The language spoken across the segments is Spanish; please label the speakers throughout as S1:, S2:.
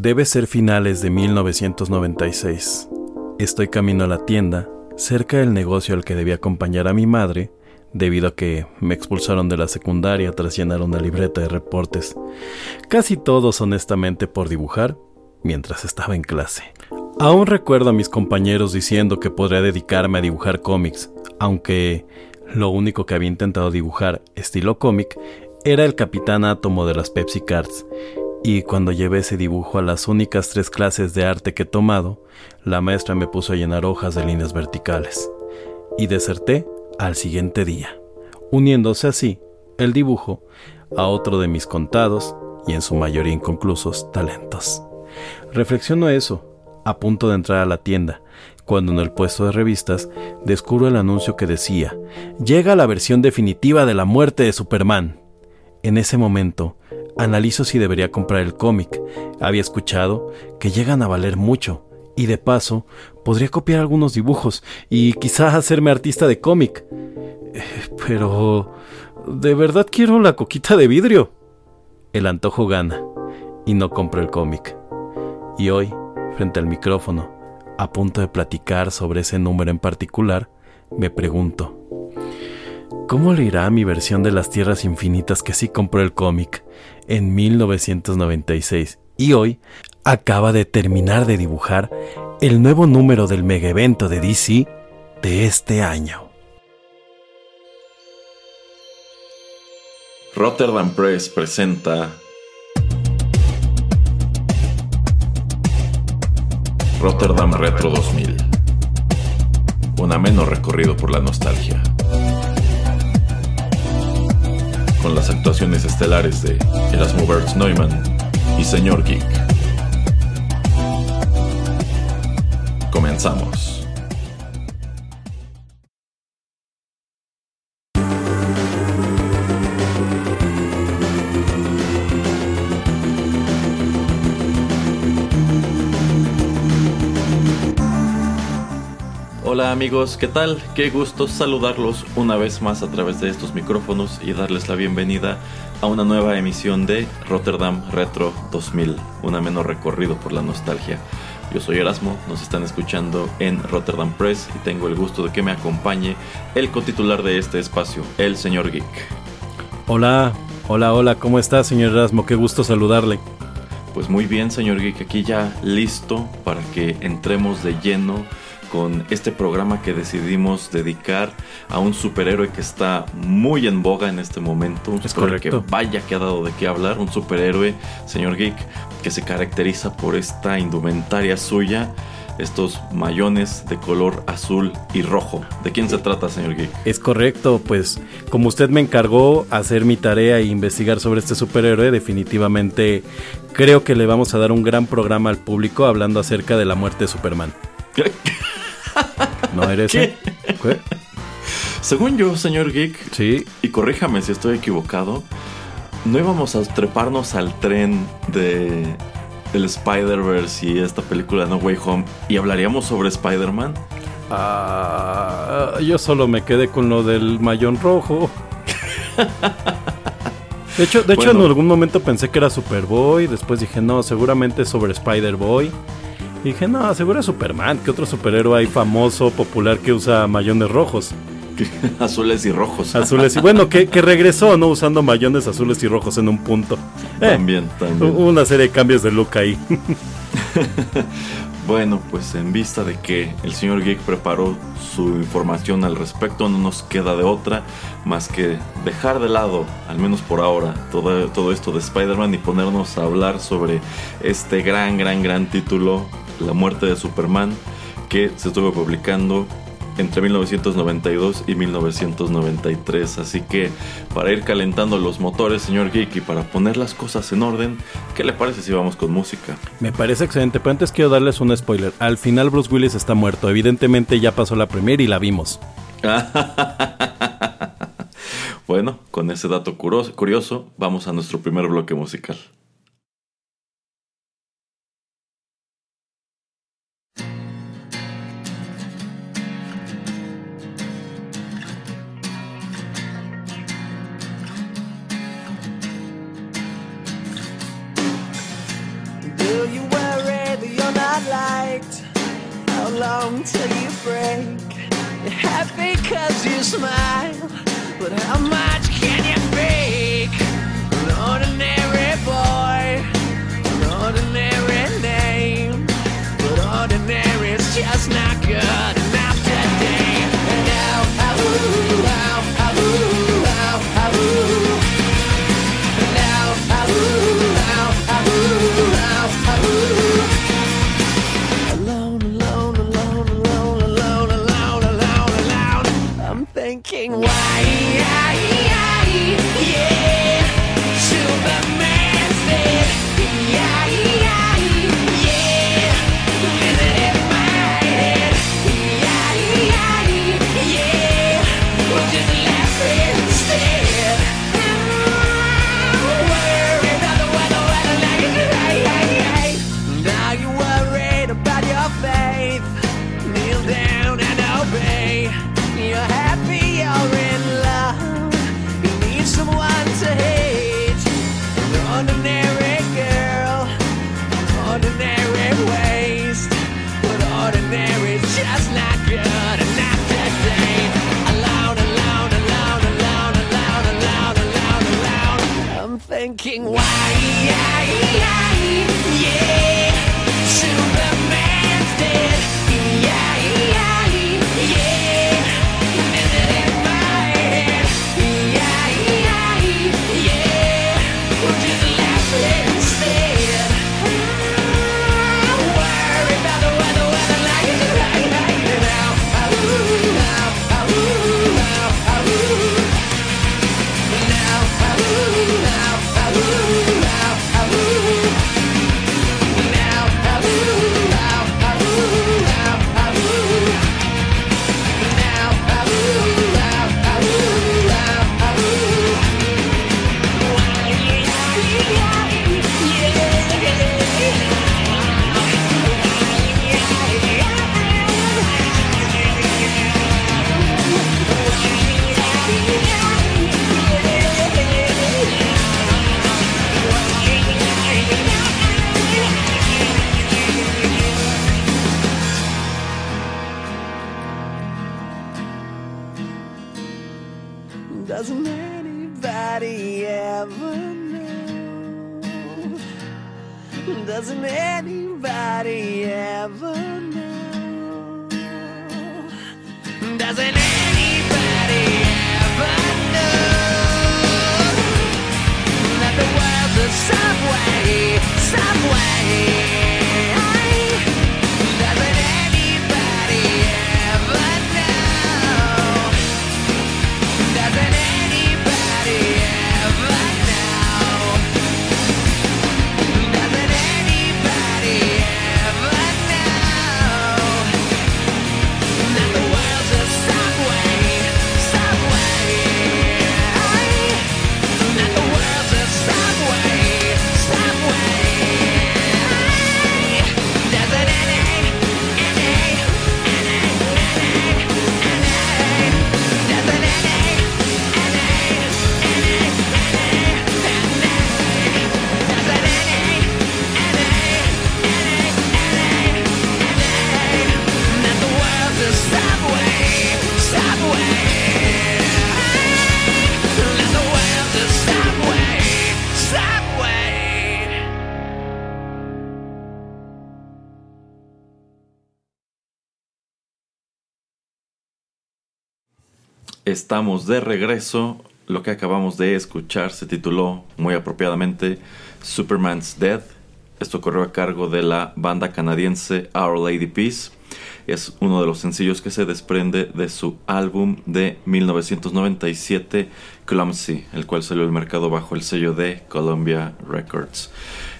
S1: Debe ser finales de 1996. Estoy camino a la tienda, cerca del negocio al que debía acompañar a mi madre, debido a que me expulsaron de la secundaria tras llenar una libreta de reportes, casi todos honestamente por dibujar, mientras estaba en clase. Aún recuerdo a mis compañeros diciendo que podría dedicarme a dibujar cómics, aunque lo único que había intentado dibujar estilo cómic era el Capitán Átomo de las Pepsi Cards, y cuando llevé ese dibujo a las únicas tres clases de arte que he tomado, la maestra me puso a llenar hojas de líneas verticales. Y deserté al siguiente día, uniéndose así el dibujo a otro de mis contados y en su mayoría inconclusos talentos. Reflexiono eso, a punto de entrar a la tienda, cuando en el puesto de revistas descubro el anuncio que decía, llega la versión definitiva de la muerte de Superman. En ese momento, analizo si debería comprar el cómic. Había escuchado que llegan a valer mucho y de paso podría copiar algunos dibujos y quizás hacerme artista de cómic. Eh, pero... De verdad quiero la coquita de vidrio. El antojo gana y no compro el cómic. Y hoy, frente al micrófono, a punto de platicar sobre ese número en particular, me pregunto, ¿Cómo le irá a mi versión de las Tierras Infinitas que sí compró el cómic en 1996 y hoy acaba de terminar de dibujar el nuevo número del mega evento de DC de este año?
S2: Rotterdam Press presenta Rotterdam Retro 2000. Un ameno recorrido por la nostalgia con las actuaciones estelares de Erasmo Bertz Neumann y Señor Geek. Comenzamos. Hola amigos, ¿qué tal? Qué gusto saludarlos una vez más a través de estos micrófonos y darles la bienvenida a una nueva emisión de Rotterdam Retro 2000, un ameno recorrido por la nostalgia. Yo soy Erasmo, nos están escuchando en Rotterdam Press y tengo el gusto de que me acompañe el cotitular de este espacio, el señor Geek.
S1: Hola, hola, hola, ¿cómo está señor Erasmo? Qué gusto saludarle.
S2: Pues muy bien, señor Geek, aquí ya listo para que entremos de lleno con este programa que decidimos dedicar a un superhéroe que está muy en boga en este momento. Un superhéroe que vaya que ha dado de qué hablar. Un superhéroe, señor Geek, que se caracteriza por esta indumentaria suya. Estos mayones de color azul y rojo. ¿De quién se trata, señor Geek?
S1: Es correcto, pues como usted me encargó hacer mi tarea e investigar sobre este superhéroe, definitivamente creo que le vamos a dar un gran programa al público hablando acerca de la muerte de Superman. ¿No eres ¿Qué?
S2: Según yo, señor Geek,
S1: sí.
S2: y corríjame si estoy equivocado, no íbamos a treparnos al tren de el Spider-Verse y esta película No Way Home y hablaríamos sobre Spider-Man.
S1: Ah, yo solo me quedé con lo del mayón rojo. De hecho, de hecho en algún momento pensé que era Superboy, después dije, no, seguramente es sobre Spider-Boy. Y dije, no, seguro es Superman. ¿Qué otro superhéroe hay famoso, popular que usa mayones rojos?
S2: azules y rojos.
S1: Azules y bueno, que, regresó, ¿no? Usando mayones azules y rojos en un punto.
S2: Eh, también, también.
S1: Una serie de cambios de look ahí.
S2: bueno, pues en vista de que el señor Geek preparó su información al respecto, no nos queda de otra más que dejar de lado, al menos por ahora, todo, todo esto de Spider-Man y ponernos a hablar sobre este gran, gran, gran título la muerte de Superman, que se estuvo publicando entre 1992 y 1993. Así que para ir calentando los motores, señor Geek, y para poner las cosas en orden, ¿qué le parece si vamos con música?
S1: Me parece excelente, pero antes quiero darles un spoiler. Al final Bruce Willis está muerto. Evidentemente ya pasó la primera y la vimos.
S2: bueno, con ese dato curioso, vamos a nuestro primer bloque musical.
S3: Till you break. You're happy cause you smile, but how much can you fake? An
S2: Estamos de regreso. Lo que acabamos de escuchar se tituló muy apropiadamente Superman's Dead. Esto corrió a cargo de la banda canadiense Our Lady Peace. Es uno de los sencillos que se desprende de su álbum de 1997, Clumsy, el cual salió al mercado bajo el sello de Columbia Records.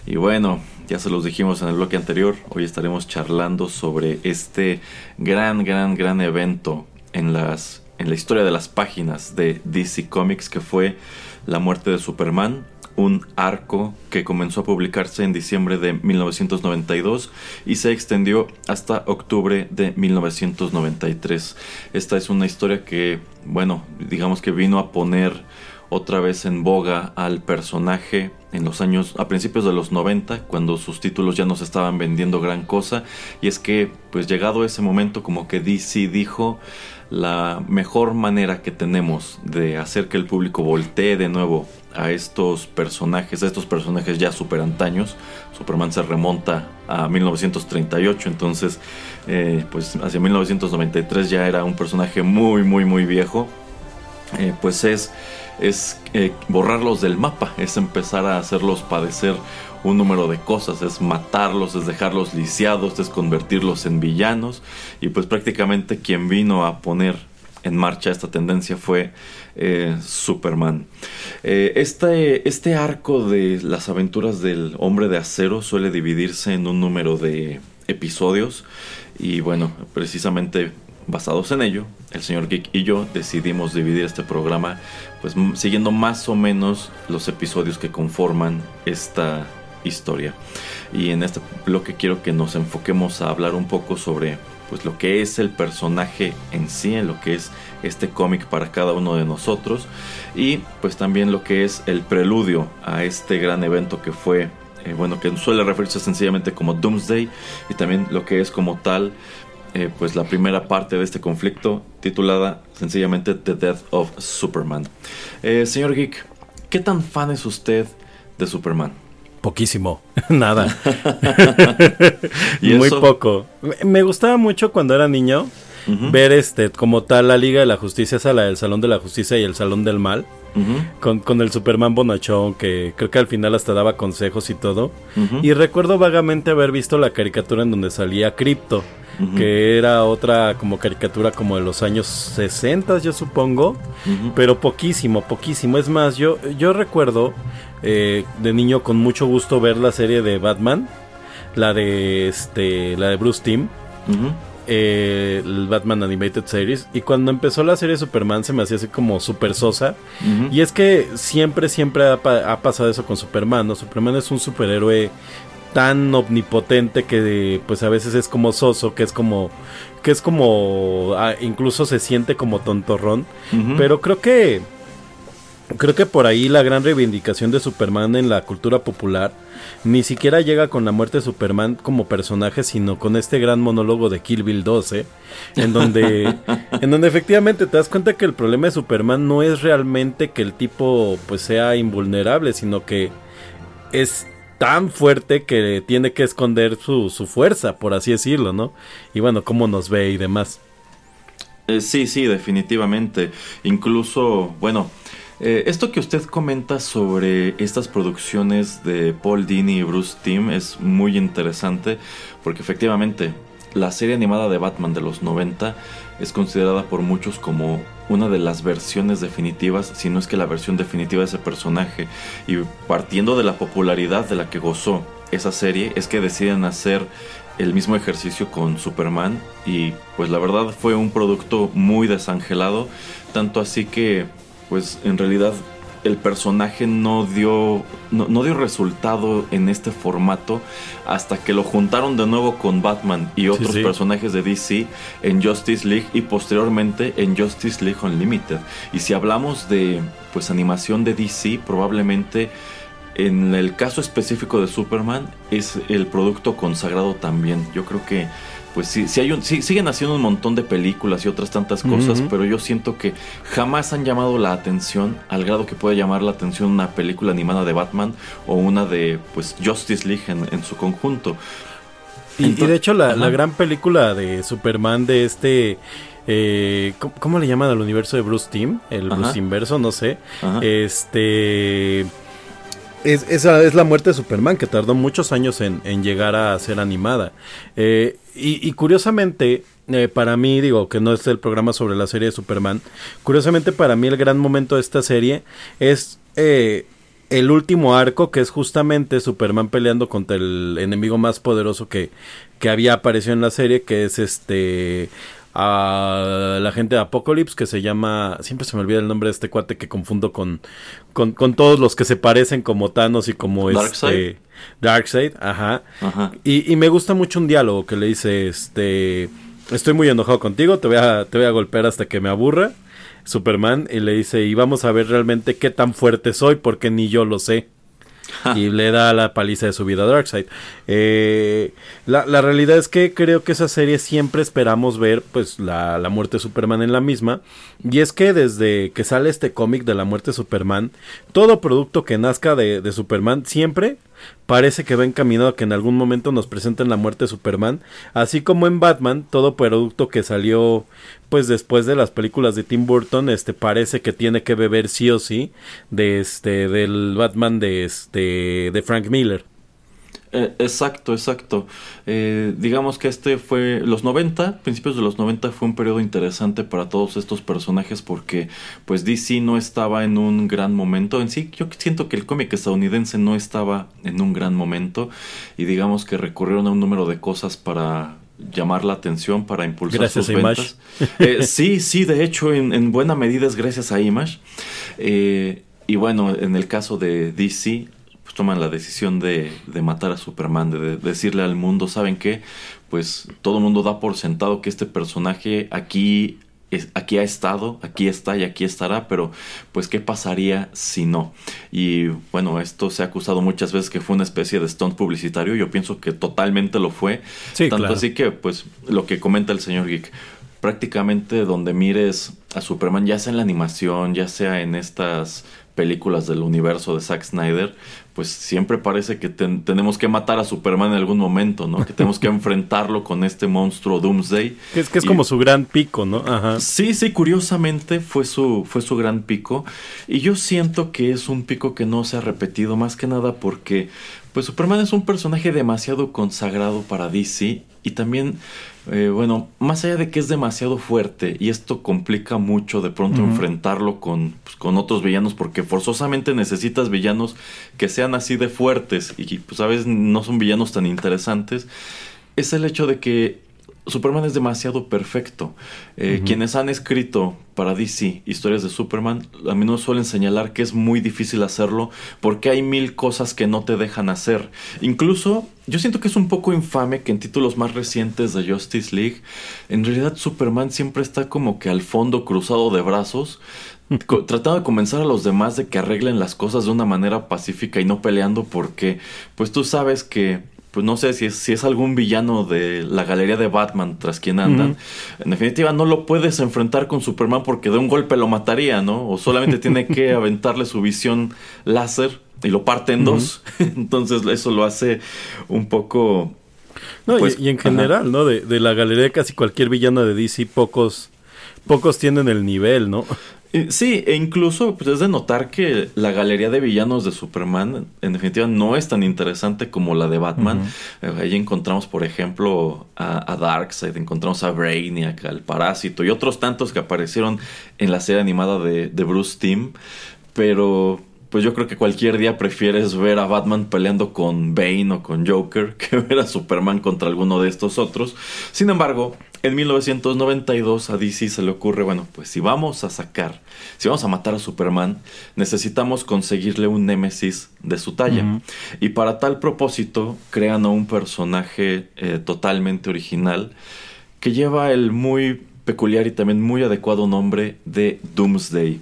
S2: Y bueno, ya se los dijimos en el bloque anterior, hoy estaremos charlando sobre este gran, gran, gran evento en las en la historia de las páginas de DC Comics que fue la muerte de Superman, un arco que comenzó a publicarse en diciembre de 1992 y se extendió hasta octubre de 1993. Esta es una historia que, bueno, digamos que vino a poner otra vez en boga al personaje en los años, a principios de los 90, cuando sus títulos ya no se estaban vendiendo gran cosa. Y es que, pues llegado ese momento, como que DC dijo, la mejor manera que tenemos de hacer que el público voltee de nuevo a estos personajes, a estos personajes ya super antaños. Superman se remonta a 1938, entonces, eh, pues hacia 1993 ya era un personaje muy, muy, muy viejo. Eh, pues es, es eh, borrarlos del mapa, es empezar a hacerlos padecer un número de cosas, es matarlos, es dejarlos lisiados, es convertirlos en villanos y pues prácticamente quien vino a poner en marcha esta tendencia fue eh, Superman. Eh, este, este arco de las aventuras del hombre de acero suele dividirse en un número de episodios y bueno, precisamente basados en ello, el señor Geek y yo decidimos dividir este programa pues siguiendo más o menos los episodios que conforman esta historia. Y en este bloque quiero que nos enfoquemos a hablar un poco sobre pues lo que es el personaje en sí, en lo que es este cómic para cada uno de nosotros y pues también lo que es el preludio a este gran evento que fue eh, bueno que suele referirse sencillamente como Doomsday y también lo que es como tal eh, pues la primera parte de este conflicto titulada sencillamente The Death of Superman. Eh, señor Geek, ¿qué tan fan es usted de Superman?
S1: Poquísimo, nada. Muy poco. Me gustaba mucho cuando era niño ver este como tal la Liga de la Justicia, esa la del Salón de la Justicia y el Salón del Mal. con, con, el Superman bonachón que creo que al final hasta daba consejos y todo. Y recuerdo vagamente haber visto la caricatura en donde salía Crypto que era otra como caricatura como de los años 60, yo supongo, pero poquísimo, poquísimo. Es más, yo, yo recuerdo eh, de niño con mucho gusto ver la serie de Batman, la de este, la de Bruce Timm. Eh, el Batman Animated Series. Y cuando empezó la serie Superman se me hacía así como super sosa. Y es que siempre, siempre ha, ha, pasado eso con Superman, ¿no? Superman es un superhéroe tan omnipotente que pues a veces es como soso, que es como que es como ah, incluso se siente como tontorrón, pero creo que creo que por ahí la gran reivindicación de Superman en la cultura popular ni siquiera llega con la muerte de Superman como personaje, sino con este gran monólogo de Kill Bill 12, en donde en donde efectivamente te das cuenta que el problema de Superman no es realmente que el tipo pues sea invulnerable, sino que es tan fuerte que tiene que esconder su, su fuerza, por así decirlo, ¿no? Y bueno, cómo nos ve y demás.
S2: Eh, sí, sí, definitivamente. Incluso, bueno, eh, esto que usted comenta sobre estas producciones de Paul Dini y Bruce Timm es muy interesante porque efectivamente la serie animada de Batman de los 90 es considerada por muchos como una de las versiones definitivas, si no es que la versión definitiva de ese personaje. Y partiendo de la popularidad de la que gozó esa serie, es que deciden hacer el mismo ejercicio con Superman y pues la verdad fue un producto muy desangelado, tanto así que pues en realidad el personaje no dio, no, dio resultado en este formato hasta que lo juntaron de nuevo con Batman y otros personajes de DC en Justice League y posteriormente en Justice League Unlimited. Y si hablamos de pues animación de DC, probablemente en el caso específico de Superman es el producto consagrado también. Yo creo que pues sí, sí hay un, siguen haciendo un montón de películas y otras tantas cosas, pero yo siento que jamás han llamado la atención al grado que puede llamar la atención una película animada de Batman o una de pues Justice League en, su conjunto.
S1: Y, de hecho la, gran película de Superman de este... Eh, ¿cómo, le llaman al universo de Bruce Team? El Bruce Inverso, no sé. Este es, esa es la muerte de Superman, que tardó muchos años en, llegar a ser animada. Eh, y, curiosamente, eh, para mí, digo que no es el programa sobre la serie de Superman, curiosamente para mí el gran momento de esta serie es eh, el último arco, que es justamente Superman peleando contra el enemigo más poderoso que, que había aparecido en la serie, que es este a la gente de Apocalypse que se llama, siempre se me olvida el nombre de este cuate que confundo con, con, todos los que se parecen como Thanos y como Darkseid. este Darkseid, ajá. ajá. Y, y, me gusta mucho un diálogo que le dice, este, estoy muy enojado contigo, te voy a, te voy a golpear hasta que me aburra. Superman y le dice, y vamos a ver realmente qué tan fuerte soy porque ni yo lo sé. y le da la paliza de su vida a Darkseid. Eh, la, la, realidad es que creo que esa serie siempre esperamos ver pues la, la muerte de Superman en la misma. Y es que desde que sale este cómic de la muerte de Superman, todo producto que nazca de, de Superman siempre parece que va encaminado a que en algún momento nos presenten la muerte de Superman, así como en Batman, todo producto que salió pues después de las películas de Tim Burton, este parece que tiene que beber sí o sí de este del Batman de este de Frank Miller.
S2: Eh, exacto, exacto. Eh, digamos que este fue los 90, principios de los 90 fue un periodo interesante para todos estos personajes porque pues DC no estaba en un gran momento en sí. Yo siento que el cómic estadounidense no estaba en un gran momento y digamos que recurrieron a un número de cosas para llamar la atención para impulsar
S1: gracias
S2: sus
S1: a
S2: ventas. Eh, sí, sí, de hecho en, en, buena medida es gracias a Image. Eh, y bueno, en el caso de DC, toman la decisión de, de matar a Superman, de, de, decirle al mundo, ¿saben qué? Pues todo el mundo da por sentado que este personaje aquí es, aquí ha estado, aquí está y aquí estará, pero pues qué pasaría si no. Y bueno, esto se ha acusado muchas veces que fue una especie de stunt publicitario, yo pienso que totalmente lo fue,
S1: sí,
S2: tanto
S1: claro.
S2: así que pues lo que comenta el señor Geek, prácticamente donde mires a Superman, ya sea en la animación, ya sea en estas películas del universo de Zack Snyder, pues siempre parece que ten, tenemos que matar a Superman en algún momento, ¿no? Que tenemos que enfrentarlo con este monstruo Doomsday.
S1: Que es, que es
S2: y,
S1: como su gran pico, ¿no? Ajá.
S2: Sí, sí, curiosamente fue su, fue su gran pico. Y yo siento que es un pico que no se ha repetido, más que nada porque pues Superman es un personaje demasiado consagrado para DC y también, eh, bueno, más allá de que es demasiado fuerte y esto complica mucho de pronto uh -huh. enfrentarlo con, pues, con otros villanos porque forzosamente necesitas villanos que sean así de fuertes y pues a veces no son villanos tan interesantes, es el hecho de que Superman es demasiado perfecto. Eh, uh -huh. Quienes han escrito para DC historias de Superman, a menudo suelen señalar que es muy difícil hacerlo porque hay mil cosas que no te dejan hacer. Incluso, yo siento que es un poco infame que en títulos más recientes de Justice League, en realidad Superman siempre está como que al fondo cruzado de brazos, tratando de convencer a los demás de que arreglen las cosas de una manera pacífica y no peleando porque, pues tú sabes que pues no sé si es, si es algún villano de la galería de Batman tras quien andan. En definitiva, no lo puedes enfrentar con Superman porque de un golpe lo mataría, ¿no? O solamente tiene que aventarle su visión láser y lo parte en dos. Entonces, eso lo hace un poco.
S1: No, pues, y, y, en general, ajá. ¿no? De, de, la galería de casi cualquier villano de DC, pocos, pocos tienen el nivel, ¿no?
S2: Sí, e incluso pues, es de notar que la galería de villanos de Superman en definitiva no es tan interesante como la de Batman. Uh -huh. Ahí encontramos, por ejemplo, a, a, Darkseid, encontramos a Brainiac, al Parásito y otros tantos que aparecieron en la serie animada de, de Bruce Timm. Pero pues yo creo que cualquier día prefieres ver a Batman peleando con Bane o con Joker que ver a Superman contra alguno de estos otros. Sin embargo, en 1992 a DC se le ocurre, bueno, pues si vamos a sacar, si vamos a matar a Superman, necesitamos conseguirle un némesis de su talla. Uh -huh. Y para tal propósito crean a un personaje eh, totalmente original que lleva el muy peculiar y también muy adecuado nombre de Doomsday.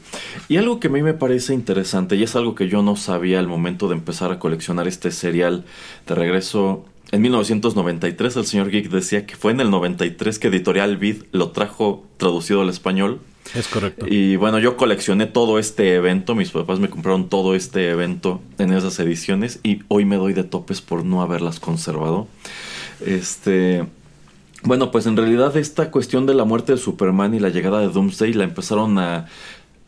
S2: Y algo que a mí me parece interesante y es algo que yo no sabía al momento de empezar a coleccionar este serial de regreso en 1993 el señor Geek decía que fue en el 93 que Editorial Vid lo trajo traducido al español.
S1: Es correcto.
S2: Y bueno, yo coleccioné todo este evento, mis papás me compraron todo este evento en esas ediciones y hoy me doy de topes por no haberlas conservado. Este, bueno, pues en realidad esta cuestión de la muerte de Superman y la llegada de Doomsday la empezaron a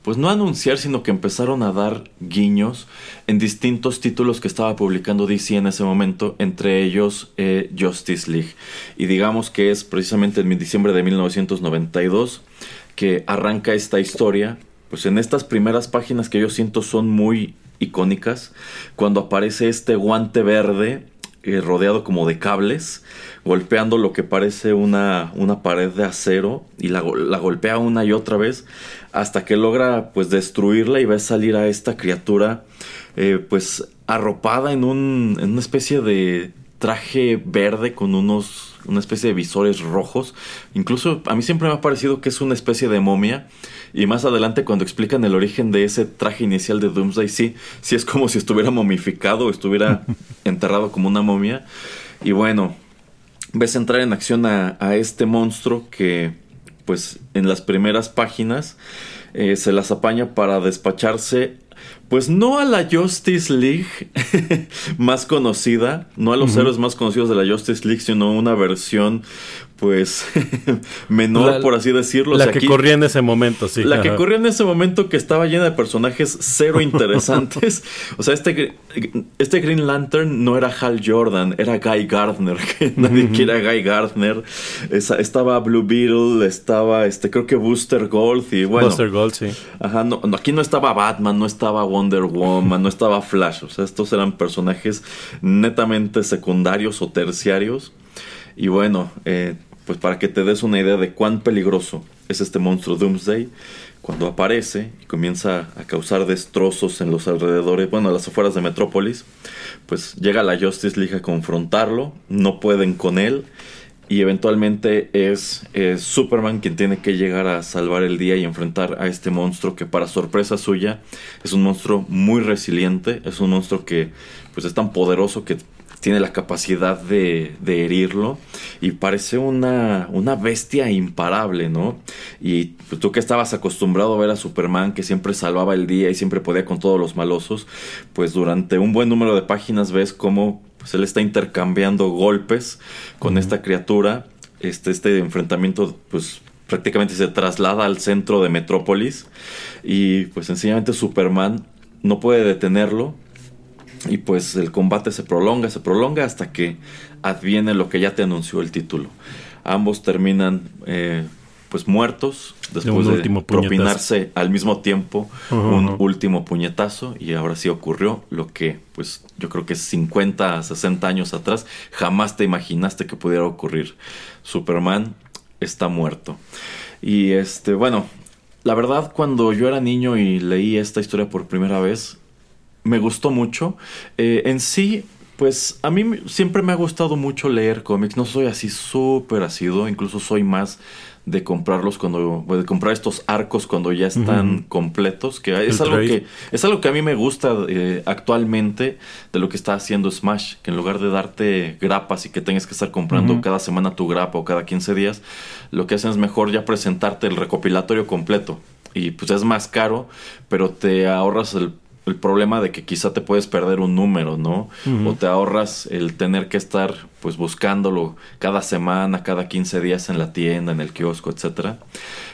S2: pues no anunciar, sino que empezaron a dar guiños en distintos títulos que estaba publicando DC en ese momento, entre ellos eh, Justice League. Y digamos que es precisamente en diciembre de 1992 que arranca esta historia, pues en estas primeras páginas que yo siento son muy icónicas, cuando aparece este guante verde eh, rodeado como de cables, golpeando lo que parece una, una pared de acero y la, la, golpea una y otra vez hasta que logra pues destruirla y ve salir a esta criatura eh, pues arropada en, un, en una especie de, traje verde con unos una especie de visores rojos. Incluso a mí siempre me ha parecido que es una especie de momia. Y más adelante cuando explican el origen de ese traje inicial de Doomsday, sí, sí es como si estuviera momificado o estuviera enterrado como una momia. Y bueno, ves entrar en acción a, a este monstruo que pues en las primeras páginas eh, se las apaña para despacharse pues no a la Justice League más conocida, no a los héroes más conocidos de la Justice League, sino una versión pues menor,
S1: La-
S2: por así decirlo. O
S1: La
S2: sea,
S1: que
S2: aquí-
S1: corría en ese momento, sí.
S2: la que corrió en ese momento que estaba llena de personajes cero interesantes. o sea, este, este Green Lantern no era Hal Jordan, era Guy Gardner. Que nadie quiere a Guy Gardner. Esa- estaba Blue Beetle, estaba este, creo que Booster Gold y bueno.
S1: Buster Gold, sí.
S2: Ajá, no, no, aquí no estaba Batman, no estaba Wonder Woman, no estaba Flash. O sea, estos eran personajes netamente secundarios o terciarios. Y bueno, eh, pues para que te des una idea de cuán peligroso es este monstruo Doomsday, cuando aparece y comienza a causar destrozos en los alrededores, bueno, a las afueras de Metrópolis, pues llega la Justice League a confrontarlo, no pueden con él. Y eventualmente es, es Superman quien tiene que llegar a salvar el día y enfrentar a este monstruo que para sorpresa suya es un monstruo muy resiliente, es un monstruo que pues es tan poderoso que tiene la capacidad de, de herirlo y parece una, una bestia imparable, ¿no? Y pues, tú que estabas acostumbrado a ver a Superman que siempre salvaba el día y siempre podía con todos los malosos, pues durante un buen número de páginas ves cómo pues, él está intercambiando golpes con esta criatura. Este, este enfrentamiento, pues prácticamente se traslada al centro de Metrópolis. Y pues sencillamente Superman no puede detenerlo. Y pues el combate se prolonga, se prolonga hasta que adviene lo que ya te anunció el título. Ambos terminan eh, pues muertos después de,
S1: puñetazo.
S2: propinarse al mismo tiempo un último puñetazo y ahora sí ocurrió lo que pues yo creo que 50 60 años atrás jamás te imaginaste que pudiera ocurrir Superman está muerto y este bueno la verdad cuando yo era niño y leí esta historia por primera vez me gustó mucho Eh, en sí pues a mí siempre me ha gustado mucho leer cómics no soy así súper asiduo incluso soy más de comprarlos cuando de comprar estos arcos cuando ya están completos que es
S1: El
S2: algo
S1: trade.
S2: que es algo que a mí me gusta eh, actualmente de lo que está haciendo Smash, que en lugar de darte grapas y que tengas que estar comprando cada semana tu grapa o cada 15 días, lo que hacen es mejor ya presentarte el recopilatorio completo. Y pues es más caro, pero te ahorras el, el problema de que quizá te puedes perder un número, ¿no? O te ahorras el tener que estar pues buscándolo cada semana, cada 15 días en la tienda, en el kiosco, etcétera.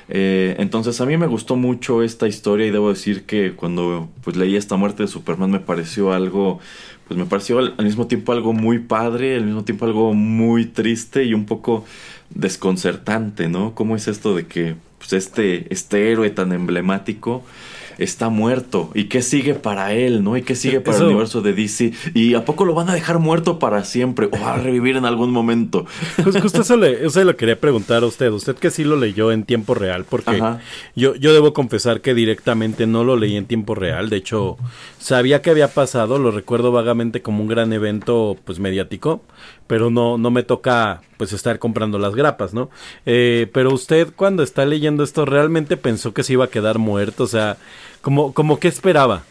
S2: Eh, entonces a mí me gustó mucho esta historia y debo decir que cuando pues leí esta muerte de Superman me pareció algo pues me pareció al, al mismo tiempo algo muy padre, al mismo tiempo algo muy triste y un poco desconcertante, ¿no? ¿Cómo es esto de que pues, este, este héroe tan emblemático está muerto? ¿Y qué sigue para él, no? ¿Y qué sigue para
S1: Eso-
S2: el universo de DC? ¿Y a poco lo van a dejar muerto para siempre? ¿O va a revivir en algún momento?
S1: Pues justo eso le, eso le quería preguntar a usted. Usted que sí lo leyó en tiempo real, porque
S2: Ajá.
S1: yo, yo debo confesar que directamente no lo leí en tiempo real. De hecho, sabía que había pasado, lo recuerdo vagamente como un gran evento pues mediático, pero no, no me toca pues estar comprando las grapas, ¿no? Eh, pero usted cuando está leyendo esto realmente pensó que se iba a quedar muerto, o sea, como, como que esperaba.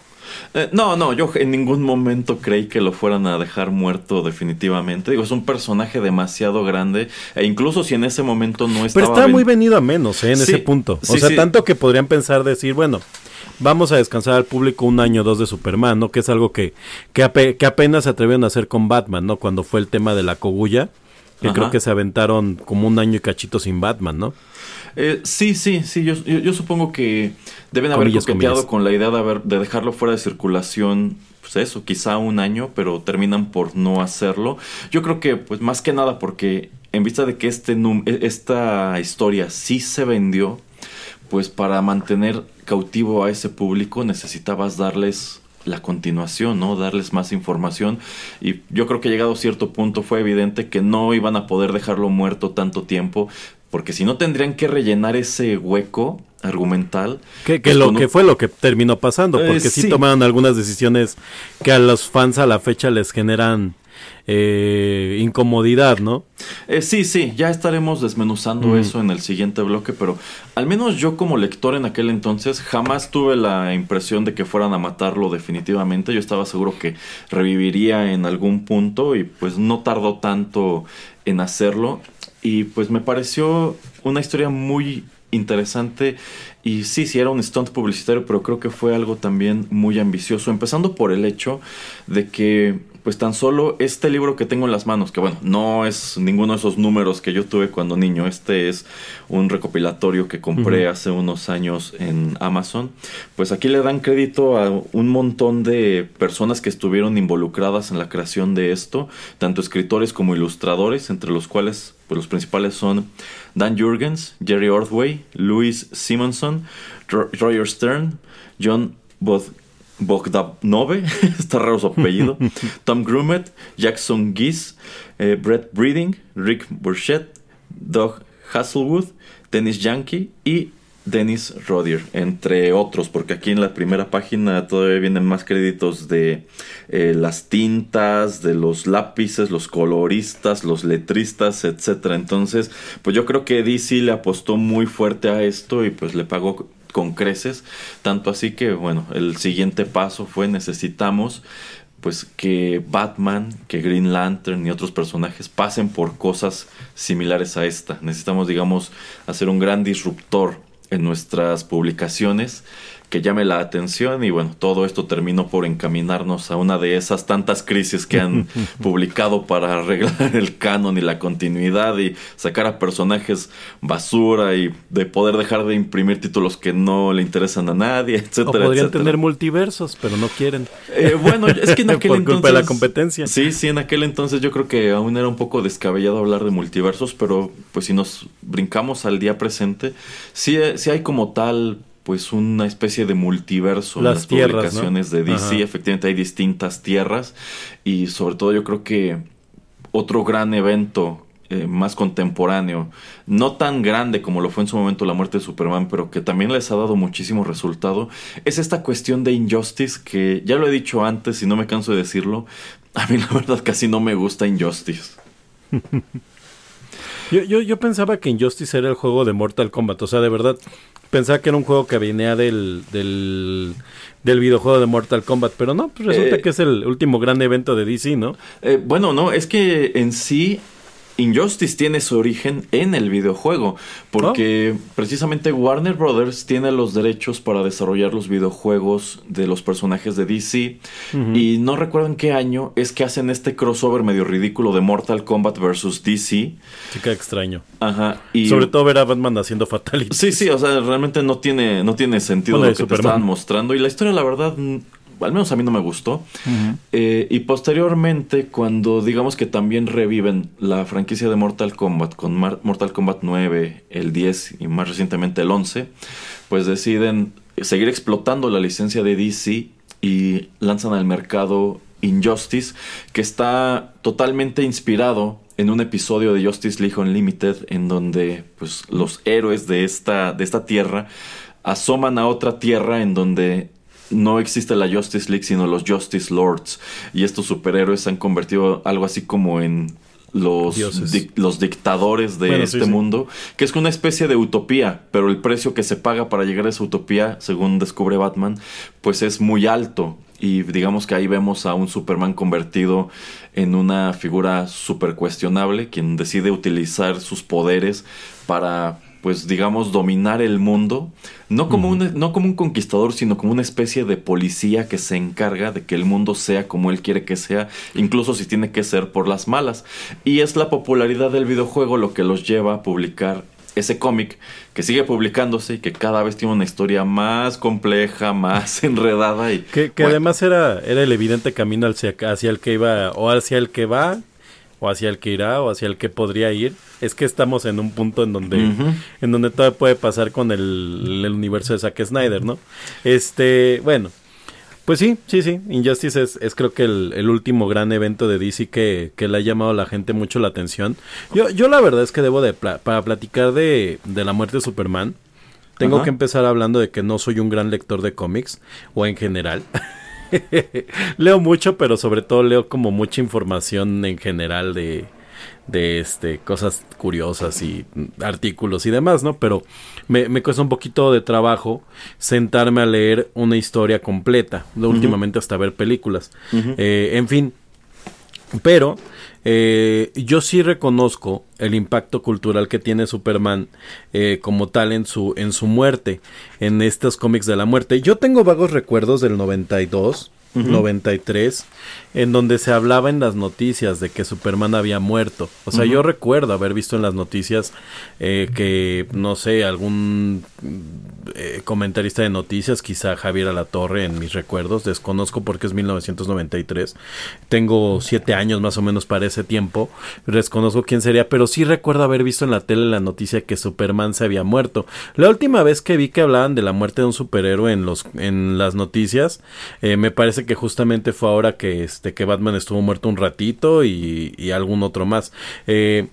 S2: Eh, no, no, yo en ningún momento creí que lo fueran a dejar muerto definitivamente. Digo, es un personaje demasiado grande. E incluso si en ese momento no estaba...
S1: Pero está muy venido a menos, ¿eh? En
S2: Sí,
S1: ese punto. O
S2: sí,
S1: sea,
S2: sí.
S1: tanto que podrían pensar decir, bueno, vamos a descansar al público un año o dos de Superman, ¿no? Que es algo que, que, ape- que apenas se atrevieron a hacer con Batman, ¿no? Cuando fue el tema de la cogulla, que
S2: Ajá.
S1: creo que se aventaron como un año y cachito sin Batman, ¿no?
S2: Eh, sí, sí, sí. Yo, yo, yo supongo que deben haber
S1: Comillas,
S2: coqueteado
S1: comillas.
S2: con la idea de, haber, de dejarlo fuera de circulación. Pues eso, quizá un año, pero terminan por no hacerlo. Yo creo que, pues más que nada, porque en vista de que este e- esta historia sí se vendió, pues para mantener cautivo a ese público necesitabas darles la continuación, ¿no? Darles más información. Y yo creo que llegado a cierto punto fue evidente que no iban a poder dejarlo muerto tanto tiempo, porque si no tendrían que rellenar ese hueco argumental.
S1: Que, que lo que fue lo que terminó pasando,
S2: Eh,
S1: porque sí.
S2: sí.
S1: tomaron algunas decisiones que a los fans a la fecha les generan eh, incomodidad, ¿no?
S2: Eh, sí, sí, ya estaremos desmenuzando
S1: Mm.
S2: eso en el siguiente bloque, pero al menos yo como lector en aquel entonces jamás tuve la impresión de que fueran a matarlo definitivamente. Yo estaba seguro que reviviría en algún punto y pues no tardó tanto en hacerlo. Y pues me pareció una historia muy interesante. Y sí, sí era un stunt publicitario, pero creo que fue algo también muy ambicioso, empezando por el hecho de que pues tan solo este libro que tengo en las manos, que bueno, no es ninguno de esos números que yo tuve cuando niño, este es un recopilatorio que compré hace unos años en Amazon, pues aquí le dan crédito a un montón de personas que estuvieron involucradas en la creación de esto, tanto escritores como ilustradores, entre los cuales pues los principales son Dan Jurgens, Jerry Ordway, Louis Simonson, Ro- Roger Stern, John Bogdanove, está raro su apellido, Tom Grumet, Jackson Geese, eh, Brett Breeding, Rick Burchett, Doug Hasselwood, Dennis Yankee y Dennis Rodier, entre otros, porque aquí en la primera página todavía vienen más créditos de eh, las tintas, de los lápices, los coloristas, los letristas, etcétera. Entonces, pues yo creo que DC le apostó muy fuerte a esto y pues le pagó con creces, tanto así que bueno, el siguiente paso fue necesitamos pues que Batman, que Green Lantern y otros personajes pasen por cosas similares a esta. Necesitamos, digamos, hacer un gran disruptor en nuestras publicaciones que llame la atención y bueno, todo esto terminó por encaminarnos a una de esas tantas crisis que han publicado para arreglar el canon y la continuidad y sacar a personajes basura y de poder dejar de imprimir títulos que no le interesan a nadie,
S1: O
S2: etcétera,
S1: podrían
S2: etcétera.
S1: tener multiversos, pero no quieren.
S2: Eh, bueno, es que en aquel
S1: Por
S2: entonces.
S1: culpa de la competencia.
S2: Sí, sí, en aquel entonces yo creo que aún era un poco descabellado hablar de multiversos, pero pues si nos brincamos al día presente, sí, sí hay como tal. Pues una especie de multiverso en
S1: Las
S2: las
S1: tierras,
S2: publicaciones
S1: ¿no?
S2: de DC.
S1: Ajá.
S2: Efectivamente hay distintas tierras. Y sobre todo yo creo que otro gran evento eh, más contemporáneo, no tan grande como lo fue en su momento la muerte de Superman, pero que también les ha dado muchísimo resultado, es esta cuestión de Injustice que ya lo he dicho antes y no me canso de decirlo, a mí la verdad casi no me gusta Injustice.
S1: Yo, yo, yo pensaba que Injustice era el juego de Mortal Kombat, o sea, de verdad, pensaba que era un juego que venía del, del, del videojuego de Mortal Kombat, pero no, pues resulta
S2: Eh,
S1: que es el último gran evento de DC, ¿no?
S2: Eh, bueno, no, es que en sí Injustice tiene su origen en el videojuego, porque precisamente Warner Brothers tiene los derechos para desarrollar los videojuegos de los personajes de DC y no recuerdo en qué año es que hacen este crossover medio ridículo de Mortal Kombat versus DC.
S1: Sí extraño.
S2: Ajá, y
S1: Sobre todo ver a Batman haciendo fatality.
S2: Sí, sí, o sea, realmente no tiene, no tiene sentido
S1: Bueno,
S2: lo que te estaban mostrando. Y la historia, la verdad, al menos a mí no me gustó. Eh, y posteriormente, cuando digamos que también reviven la franquicia de Mortal Kombat con Mar- Mortal Kombat 9, el 10 y más recientemente el 11, pues deciden seguir explotando la licencia de DC y lanzan al mercado Injustice, que está totalmente inspirado en un episodio de Justice League Unlimited en donde pues los héroes de esta de esta tierra asoman a otra tierra en donde no existe la Justice League sino los Justice Lords y estos superhéroes se han convertido algo así como en los, los dictadores de
S1: Bueno, sí,
S2: este
S1: sí.
S2: mundo, que es una especie de utopía, pero el precio que se paga para llegar a esa utopía, según descubre Batman, pues es muy alto. Y digamos que ahí vemos a un Superman convertido en una figura súper cuestionable, quien decide utilizar sus poderes para, pues digamos, dominar el mundo. No como, un, no como un conquistador, sino como una especie de policía que se encarga de que el mundo sea como él quiere que sea, incluso si tiene que ser por las malas. Y es la popularidad del videojuego lo que los lleva a publicar ese cómic que sigue publicándose y que cada vez tiene una historia más compleja, más enredada y
S1: Que, que
S2: bueno,
S1: además era, era el evidente camino hacia, hacia el que iba, o hacia el que va, o hacia el que irá, o hacia el que podría ir. Es que estamos en un punto en donde, en donde todo puede pasar con el, el universo de Zack Snyder, ¿no? Este, bueno, pues sí, sí, sí. Injustice es, es creo que el, el último gran evento de DC que, que le ha llamado a la gente mucho la atención. Yo, yo la verdad es que debo de, pla- para platicar de, de la muerte de Superman, Tengo
S2: Ajá.
S1: que empezar hablando de que no soy un gran lector de cómics o en general. leo mucho, pero sobre todo leo como mucha información en general de, de este cosas curiosas y artículos y demás, ¿no? Pero me, me cuesta un poquito de trabajo sentarme a leer una historia completa. Últimamente hasta ver películas. Eh, en fin, pero eh, yo sí reconozco el impacto cultural que tiene Superman eh, como tal en su, en su muerte, en estos cómics de la muerte. Yo tengo vagos recuerdos del 92, 93, en donde se hablaba en las noticias de que Superman había muerto. O sea, yo recuerdo haber visto en las noticias eh, que, no sé, algún eh, comentarista de noticias, quizá Javier Alatorre en mis recuerdos, desconozco porque es 1993, tengo siete años más o menos para ese tiempo, desconozco quién sería, pero sí recuerdo haber visto en la tele la noticia que Superman se había muerto. La última vez que vi que hablaban de la muerte de un superhéroe en los en las noticias, eh, me parece que justamente fue ahora que este que Batman estuvo muerto un ratito y, y algún otro más. Eh,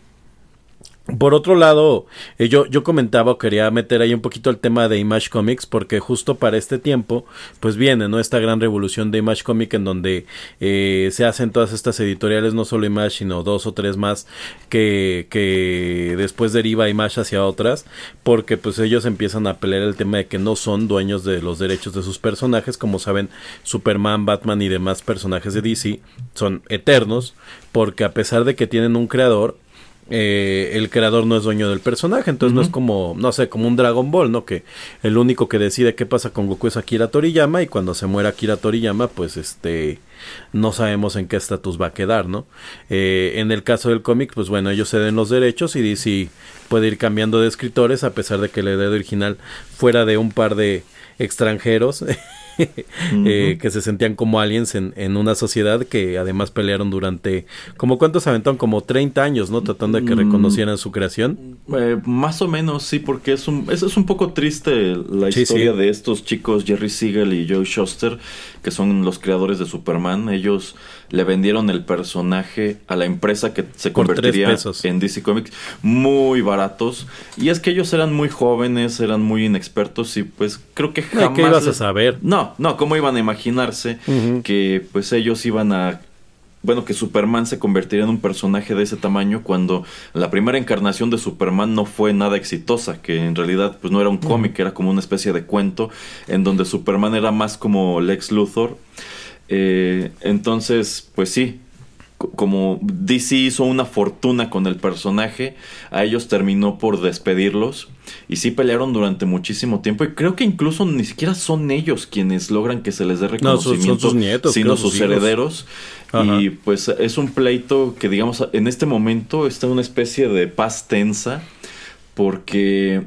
S1: por otro lado, eh, yo, yo comentaba o quería meter ahí un poquito el tema de Image Comics porque justo para este tiempo pues viene ¿no? esta gran revolución de Image Comic en donde eh, se hacen todas estas editoriales, no solo Image sino dos o tres más que, que después deriva Image hacia otras porque pues ellos empiezan a pelear el tema de que no son dueños de los derechos de sus personajes como saben Superman, Batman y demás personajes de DC son eternos porque a pesar de que tienen un creador eh, el creador no es dueño del personaje, entonces no es como, no sé, como un Dragon Ball, ¿no? Que el único que decide qué pasa con Goku es Akira Toriyama y cuando se muera Akira Toriyama, pues este, no sabemos en qué estatus va a quedar, ¿no? Eh, en el caso del cómic, pues bueno, ellos ceden los derechos y DC puede ir cambiando de escritores a pesar de que la idea original fuera de un par de extranjeros. eh, que se sentían como aliens en, en, una sociedad que además pelearon durante como cuántos aventaron como 30 años no tratando de que reconocieran su creación.
S2: Eh, más o menos sí porque es un es, es un poco triste la sí, historia sí. de estos chicos Jerry Siegel y Joe Shuster que son los creadores de Superman ellos le vendieron el personaje a la empresa que se
S1: Por
S2: convertiría en DC Comics muy baratos y es que ellos eran muy jóvenes eran muy inexpertos y pues creo que jamás
S1: ¿Qué ibas a saber?
S2: no no cómo iban a imaginarse uh -huh. que pues ellos iban a bueno, que Superman se convertiría en un personaje de ese tamaño cuando la primera encarnación de Superman no fue nada exitosa, que en realidad pues no era un cómic, era como una especie de cuento en donde Superman era más como Lex Luthor. Eh, entonces, pues sí, como DC hizo una fortuna con el personaje, a ellos terminó por despedirlos y sí pelearon durante muchísimo tiempo y creo que incluso ni siquiera son ellos quienes logran que se les dé reconocimiento,
S1: no, son, son sus nietos,
S2: sino
S1: sus,
S2: sus herederos. Ajá. Y pues es un pleito que digamos en este momento está en una especie de paz tensa porque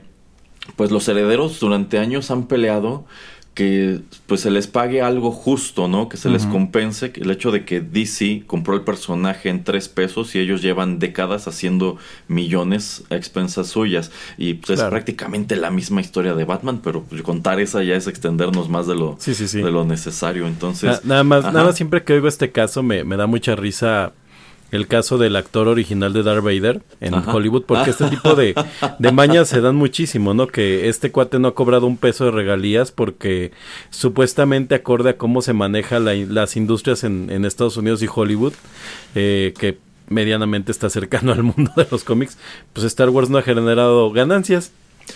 S2: pues los herederos durante años han peleado que pues se les pague algo justo, ¿no? Que se uh -huh. les compense el hecho de que DC compró el personaje en tres pesos y ellos llevan décadas haciendo millones a expensas suyas. Y pues claro. es prácticamente la misma historia de Batman, pero pues, contar esa ya es extendernos más de lo,
S1: sí, sí, sí.
S2: De lo necesario. Entonces.
S1: Na nada más, ajá. nada más siempre que oigo este caso me, me da mucha risa el caso del actor original de Darth Vader en Ajá. Hollywood, porque este tipo de, de mañas se dan muchísimo, ¿no? Que este cuate no ha cobrado un peso de regalías porque supuestamente acorde a cómo se maneja la, las industrias en, en, Estados Unidos y Hollywood, eh, que medianamente está cercano al mundo de los cómics, pues Star Wars no ha generado ganancias.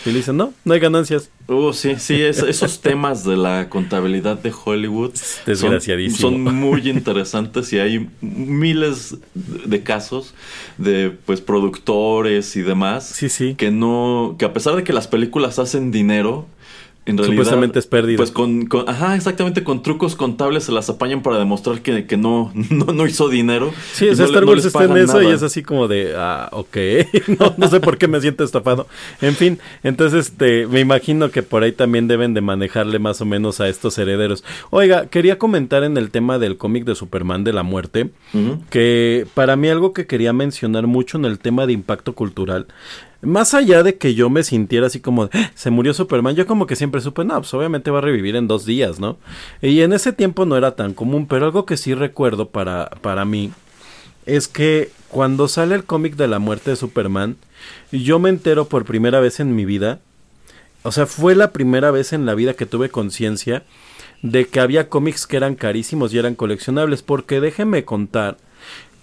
S1: Y le dicen, no, no hay ganancias.
S2: Uh, sí, sí, es, esos temas de la contabilidad de Hollywood
S1: Desgraciadísimo.
S2: Son, son, muy interesantes y hay miles de casos de pues productores y demás
S1: sí, sí.
S2: que no, que a pesar de que las películas hacen dinero, en realidad,
S1: Supuestamente es pérdida.
S2: Pues con, con, ajá, exactamente, con trucos contables se las apañan para demostrar que, que no, no, no, hizo dinero.
S1: Sí, sea,
S2: no,
S1: Star Wars
S2: no
S1: está en eso nada. y es así como de, ah, ok, no, no sé por qué me siento estafado. En fin, entonces este, me imagino que por ahí también deben de manejarle más o menos a estos herederos. Oiga, quería comentar en el tema del cómic de Superman de la muerte, uh -huh. que para mí algo que quería mencionar mucho en el tema de impacto cultural más allá de que yo me sintiera así como de, se murió Superman, yo como que siempre supe, no, pues obviamente va a revivir en dos días, ¿no? Y en ese tiempo no era tan común, pero algo que sí recuerdo para, para mí es que cuando sale el cómic de la muerte de Superman, yo me entero por primera vez en mi vida, o sea, fue la primera vez en la vida que tuve conciencia de que había cómics que eran carísimos y eran coleccionables, porque déjenme contar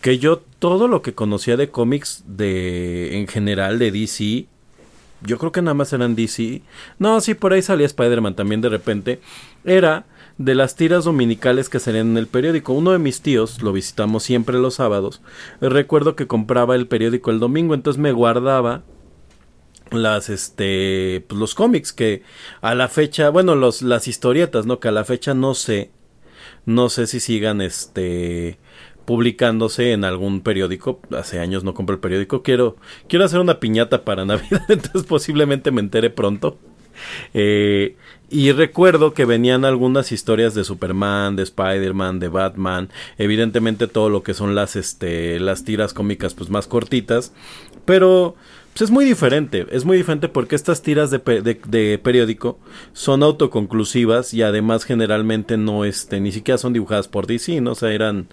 S1: que yo todo lo que conocía de cómics de en general de DC, yo creo que nada más eran DC. No, sí, por ahí salía Spider-Man también de repente. Era de las tiras dominicales que salían en el periódico. Uno de mis tíos, lo visitamos siempre los sábados, recuerdo que compraba el periódico el domingo, entonces me guardaba las este pues los cómics que a la fecha bueno los las historietas no que a la fecha no sé no sé si sigan este publicándose en algún periódico. Hace años no compro el periódico. Quiero quiero hacer una piñata para navidad entonces posiblemente me entere pronto. Eh, y recuerdo que venían algunas historias de Superman, de Spider-Man, de Batman, evidentemente todo lo que son las, este, las tiras cómicas pues más cortitas, pero pues es muy diferente, es muy diferente porque estas tiras de, de, periódico son autoconclusivas y además generalmente no, este, ni siquiera son dibujadas por DC, ¿no? O sea, eran,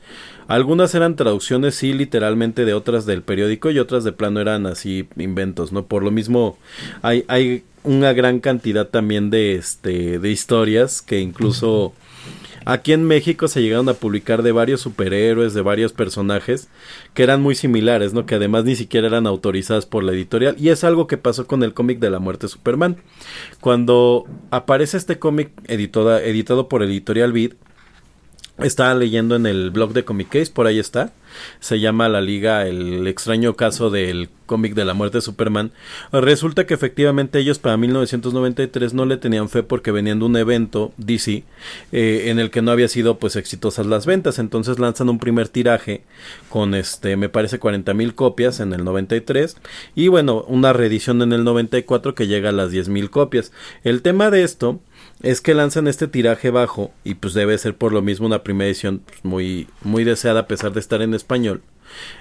S1: algunas eran traducciones sí literalmente de otras del periódico y otras de plano eran así inventos, ¿no? Por lo mismo hay, hay una gran cantidad también de, este, de historias que incluso aquí en México se llegaron a publicar de varios superhéroes, de varios personajes que eran muy similares, ¿no? Que además ni siquiera eran autorizadas por la editorial. Y es algo que pasó con el cómic de la muerte de Superman. Cuando aparece este cómic editado por Editorial Beat, estaba leyendo en el blog de Comic Case, por ahí está. Se llama La Liga, el extraño caso del cómic de la muerte de Superman. Resulta que efectivamente ellos para 1993 no le tenían fe porque venían de un evento DC eh, en el que no había sido pues exitosas las ventas. Entonces lanzan un primer tiraje con este, me parece 40 mil copias en el 93 y bueno, una reedición en el 94 que llega a las 10 mil copias. El tema de esto es que lanzan este tiraje bajo y pues debe ser por lo mismo una primera edición pues, muy muy deseada a pesar de estar en español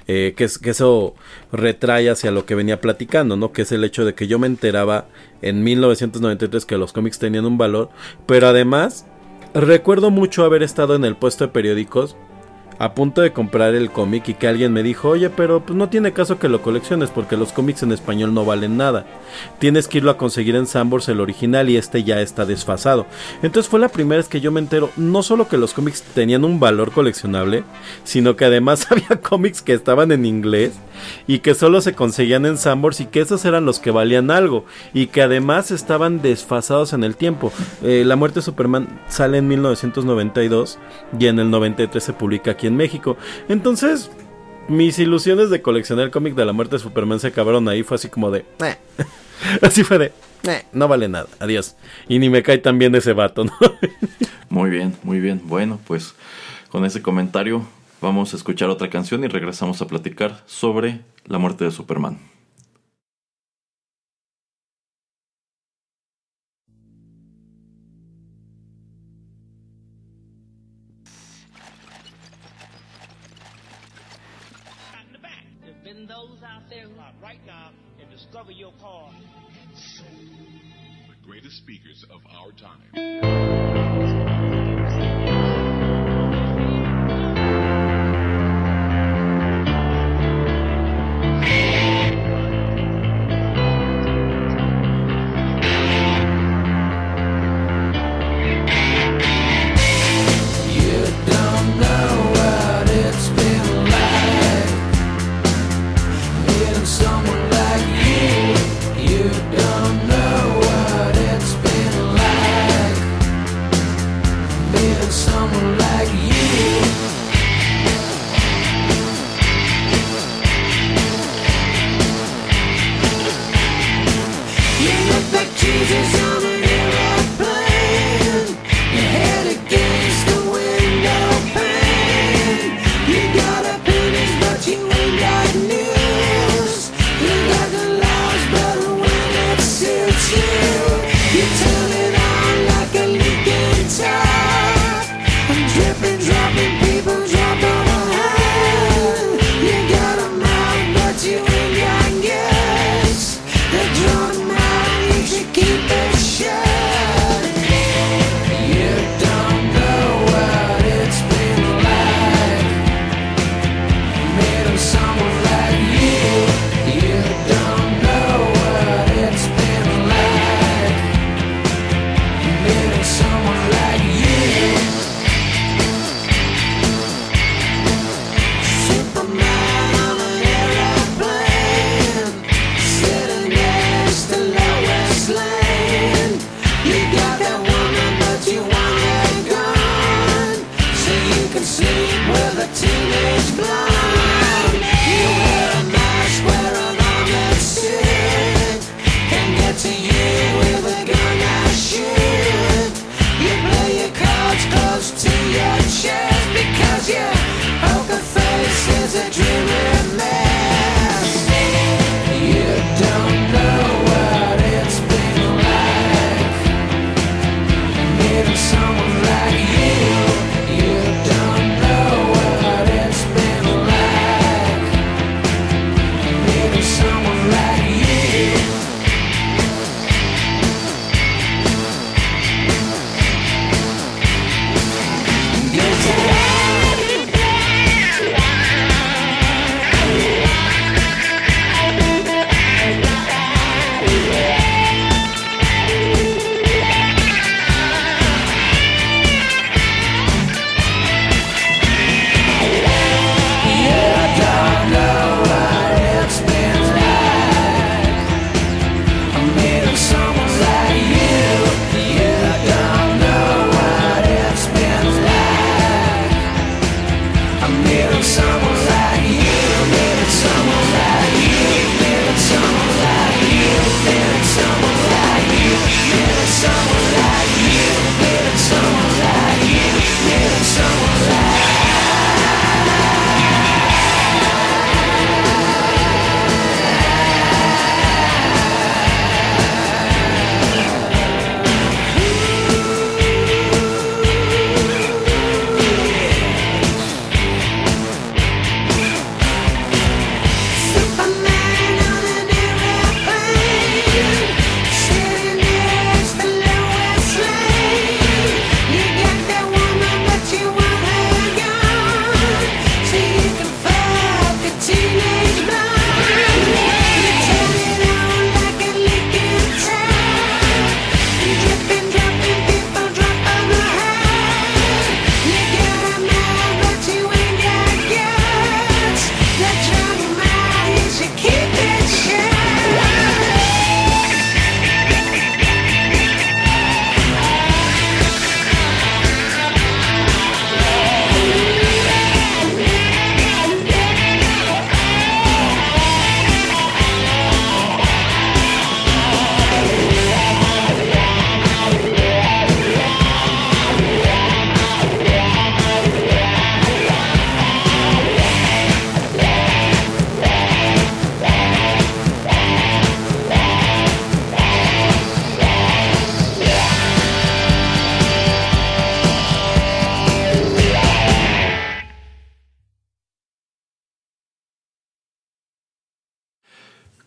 S1: eh, que, es, que eso retrae hacia lo que venía platicando no que es el hecho de que yo me enteraba en 1993 que los cómics tenían un valor pero además recuerdo mucho haber estado en el puesto de periódicos a punto de comprar el cómic y que alguien me dijo, oye, pero pues no tiene caso que lo colecciones porque los cómics en español no valen nada. Tienes que irlo a conseguir en Sambors el original y este ya está desfasado. Entonces fue la primera vez que yo me entero no solo que los cómics tenían un valor coleccionable, sino que además había cómics que estaban en inglés y que solo se conseguían en Sambors y que esos eran los que valían algo y que además estaban desfasados en el tiempo. Eh, la muerte de Superman sale en 1992 y en el 93 se publica aquí en México. Entonces, mis ilusiones de coleccionar el cómic de la muerte de Superman se acabaron ahí. Fue así como de. Eh". así fue de. Eh, no vale nada. Adiós. Y ni me cae tan bien ese vato, ¿no?
S2: muy bien, muy bien. Bueno, pues con ese comentario vamos a escuchar otra canción y regresamos a platicar sobre la muerte de Superman. Of our time.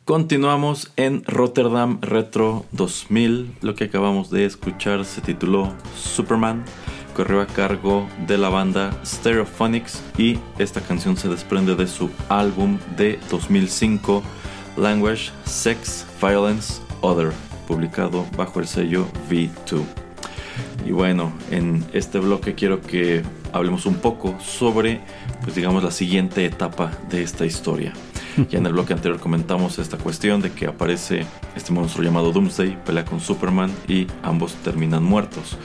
S2: Continuamos en Rotterdam Retro 2000. Lo que acabamos de escuchar se tituló Superman. Corrió a cargo de la banda Stereophonics y esta canción se desprende de su álbum de 2005 Language, Sex, Violence, Other, publicado bajo el sello V2. Y bueno, en este bloque quiero que hablemos un poco sobre, pues digamos, la siguiente etapa de esta historia. Ya en el bloque anterior comentamos esta cuestión de que aparece este monstruo llamado Doomsday, pelea con Superman y ambos terminan muertos.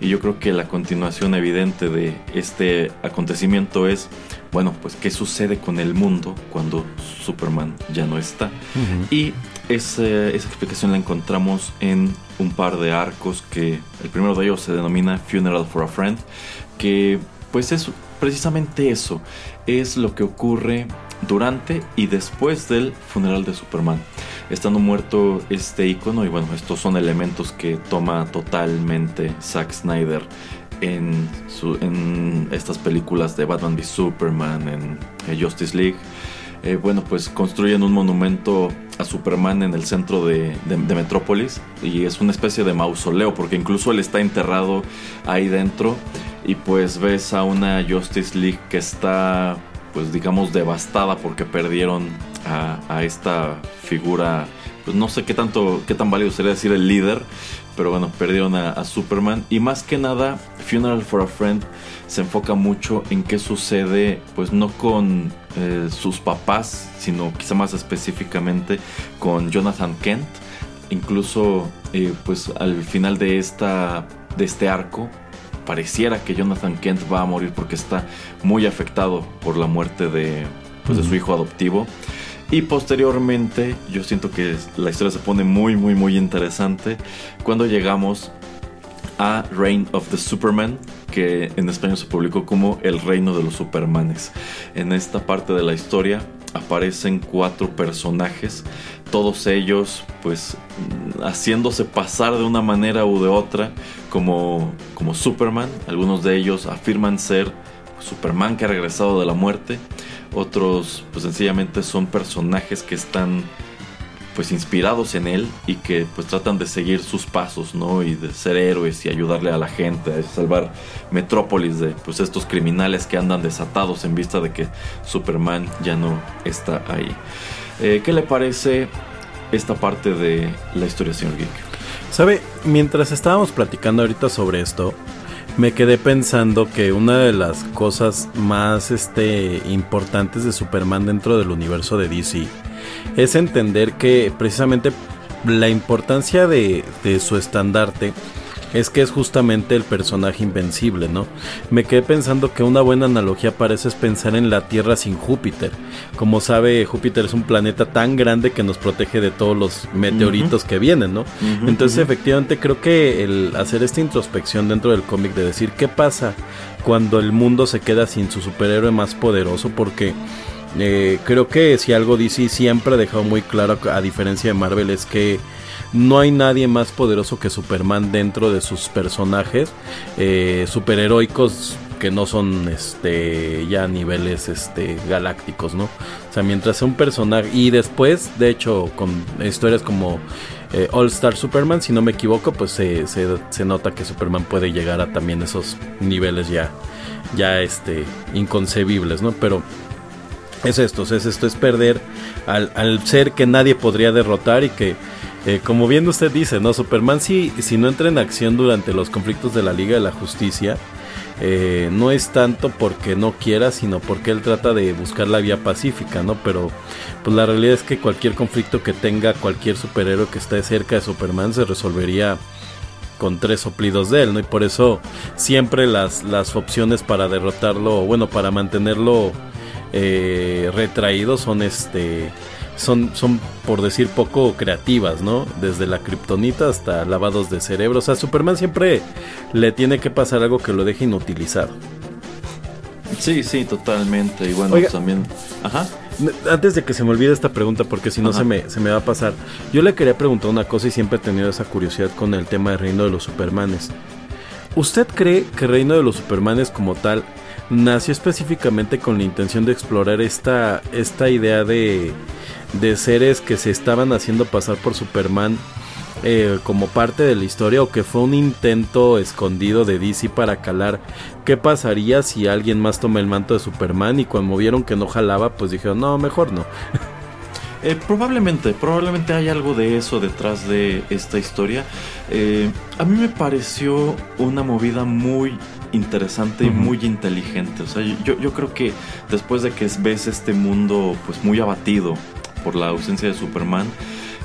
S2: Y yo creo que la continuación evidente de este acontecimiento es, bueno, pues qué sucede con el mundo cuando Superman ya no está. Y esa, esa explicación la encontramos en un par de arcos que el primero de ellos se denomina Funeral for a Friend, que pues es precisamente eso, es lo que ocurre durante y después del funeral de Superman. Estando muerto este icono, y bueno, estos son elementos que toma totalmente Zack Snyder en, estas películas de Batman v Superman, en Justice League. Eh, bueno, pues construyen un monumento a Superman en el centro de Metrópolis y es una especie de mausoleo porque incluso él está enterrado ahí dentro y pues ves a una Justice League que está pues digamos devastada porque perdieron a, esta figura pues no sé qué tanto qué tan válido sería decir el líder pero bueno perdieron a, a Superman. Y más que nada Funeral for a Friend se enfoca mucho en qué sucede pues no con eh, sus papás sino quizá más específicamente con Jonathan Kent. Incluso eh, pues al final de esta de este arco pareciera que Jonathan Kent va a morir porque está muy afectado por la muerte de, pues, de su hijo adoptivo. Y posteriormente yo siento que la historia se pone muy muy muy interesante cuando llegamos a Reign of the Superman, que en español se publicó como El Reino de los Supermanes. En esta parte de la historia aparecen cuatro personajes, todos ellos pues haciéndose pasar de una manera u de otra como, como Superman. Algunos de ellos afirman ser Superman que ha regresado de la muerte. Otros pues sencillamente son personajes que están pues inspirados en él y que pues tratan de seguir sus pasos, ¿no? Y de ser héroes y ayudarle a la gente a salvar Metrópolis de pues estos criminales que andan desatados en vista de que Superman ya no está ahí. Eh, ¿Qué le parece esta parte de la historia, señor Geek?
S1: ¿Sabe? Mientras estábamos platicando ahorita sobre esto, me quedé pensando que una de las cosas más este, importantes de Superman dentro del universo de DC es entender que precisamente la importancia de, de su estandarte es que es justamente el personaje invencible, ¿no? Me quedé pensando que una buena analogía para eso es pensar en la Tierra sin Júpiter. Como sabe, Júpiter es un planeta tan grande que nos protege de todos los meteoritos que vienen, ¿no? Entonces, efectivamente, creo que el hacer esta introspección dentro del cómic de decir qué pasa cuando el mundo se queda sin su superhéroe más poderoso, porque eh, creo que si algo DC siempre ha dejado muy claro, a diferencia de Marvel, es que no hay nadie más poderoso que Superman dentro de sus personajes eh, superheroicos que no son este ya niveles este galácticos, ¿no? O sea, mientras un personaje y después, de hecho, con historias como eh, All Star Superman, si no me equivoco, pues se, se- se nota que Superman puede llegar a también esos niveles ya ya este inconcebibles, ¿no? Pero es esto, es esto, es perder al, al ser que nadie podría derrotar y que, eh, como bien usted dice, ¿no? Superman si, si no entra en acción durante los conflictos de la Liga de la Justicia, eh, no es tanto porque no quiera, sino porque él trata de buscar la vía pacífica, ¿no? Pero pues la realidad es que cualquier conflicto que tenga cualquier superhéroe que esté cerca de Superman se resolvería con tres soplidos de él, ¿no? Y por eso siempre las, las opciones para derrotarlo, bueno, para mantenerlo eh, retraído son este son, son por decir poco creativas, ¿no? Desde la kriptonita hasta lavados de cerebro. O sea, Superman siempre le tiene que pasar algo que lo deje inutilizado.
S2: Sí, sí, totalmente. Y bueno,
S1: Oiga.
S2: también. Ajá.
S1: Antes de que se me olvide esta pregunta, porque si no se me, se me va a pasar, yo le quería preguntar una cosa y siempre he tenido esa curiosidad con el tema del reino de los Supermanes. ¿Usted cree que Reino de los Supermanes como tal nació específicamente con la intención de explorar esta, esta idea de, de seres que se estaban haciendo pasar por Superman eh, como parte de la historia o que fue un intento escondido de DC para calar qué pasaría si alguien más toma el manto de Superman y cuando vieron que no jalaba pues dijeron no, mejor no.
S2: Eh, probablemente, probablemente hay algo de eso detrás de esta historia. Eh, a mí me pareció una movida muy interesante y muy inteligente. O sea, yo, yo creo que después de que ves este mundo pues muy abatido por la ausencia de Superman,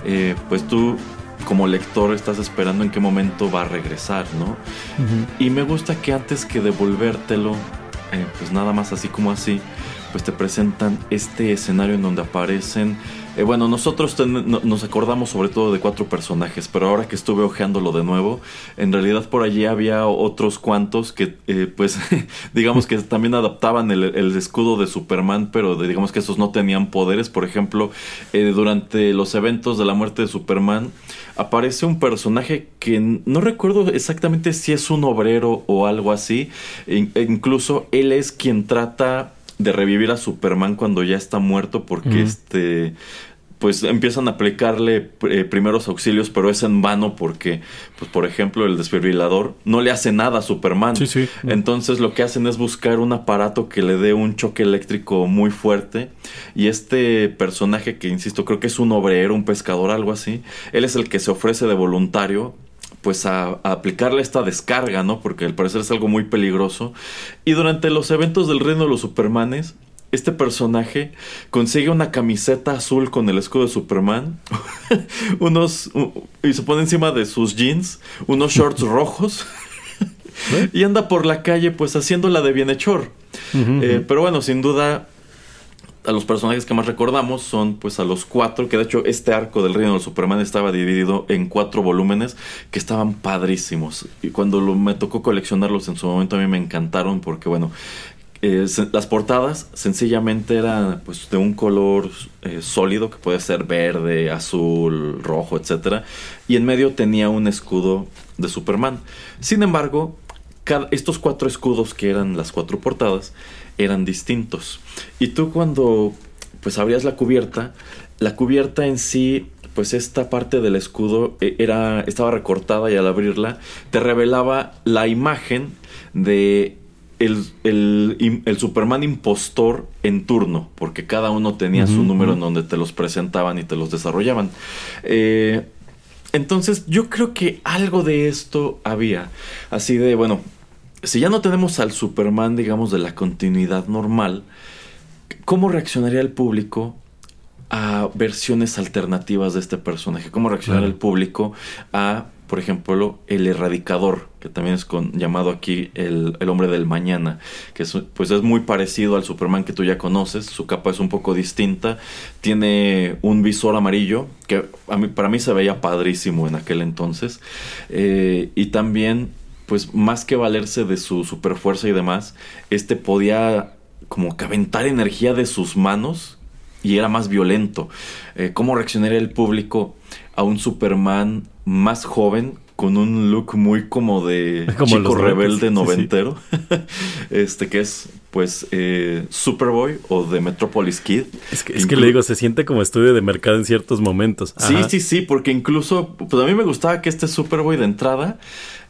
S2: eh, pues tú como lector estás esperando en qué momento va a regresar, ¿no? Y me gusta que antes que devolvértelo, eh, pues nada más así como así, pues te presentan este escenario en donde aparecen eh, bueno, nosotros nos acordamos sobre todo de cuatro personajes, pero ahora que estuve ojeándolo de nuevo, en realidad por allí había otros cuantos que, eh, pues, digamos que también adaptaban el, escudo de Superman, pero digamos que esos no tenían poderes. Por ejemplo, eh, durante los eventos de la muerte de Superman, aparece un personaje que no recuerdo exactamente si es un obrero o algo así. Incluso él es quien trata de revivir a Superman cuando ya está muerto porque este pues empiezan a aplicarle eh, primeros auxilios, pero es en vano porque, pues por ejemplo, el desfibrilador no le hace nada a Superman.
S1: Sí, sí.
S2: Entonces lo que hacen es buscar un aparato que le dé un choque eléctrico muy fuerte. Y este personaje que, insisto, creo que es un obrero, un pescador, algo así, él es el que se ofrece de voluntario pues a, aplicarle esta descarga, ¿no? Porque al parecer es algo muy peligroso. Y durante los eventos del Reino de los Supermanes, este personaje consigue una camiseta azul con el escudo de Superman, unos y se pone encima de sus jeans unos shorts rojos ¿Eh? y anda por la calle pues haciéndola de bienhechor. Eh, pero bueno, sin duda a los personajes que más recordamos son pues a los cuatro, que de hecho este arco del reino del Superman estaba dividido en cuatro volúmenes que estaban padrísimos. Y cuando me tocó coleccionarlos en su momento a mí me encantaron porque bueno, eh, las portadas sencillamente eran pues de un color eh, sólido que puede ser verde, azul, rojo, etc. Y en medio tenía un escudo de Superman. Sin embargo, estos cuatro escudos que eran las cuatro portadas eran distintos. Y tú cuando pues abrías la cubierta, la cubierta en sí, pues esta parte del escudo eh, era, estaba recortada y al abrirla te revelaba la imagen de el, el, Superman impostor en turno, porque cada uno tenía su número en donde te los presentaban y te los desarrollaban. Eh, entonces yo creo que algo de esto había. Así de, bueno, si ya no tenemos al Superman, digamos, de la continuidad normal, ¿cómo reaccionaría el público a versiones alternativas de este personaje? ¿Cómo reaccionaría el público a, por ejemplo, el erradicador, que también es con, llamado aquí el, hombre del mañana, que es, pues es muy parecido al Superman que tú ya conoces, su capa es un poco distinta, tiene un visor amarillo, que a mí, para mí se veía padrísimo en aquel entonces, eh, y también pues más que valerse de su superfuerza y demás, este podía como que aventar energía de sus manos y era más violento. Eh, ¿Cómo reaccionaría el público a un Superman más joven con un look muy como de chico rebelde noventero? este que es pues eh, Superboy o de Metropolis Kid.
S1: Es que, es que le digo, se siente como estudio de mercado en ciertos momentos.
S2: Sí, sí, sí, porque incluso, pues a mí me gustaba que este Superboy de entrada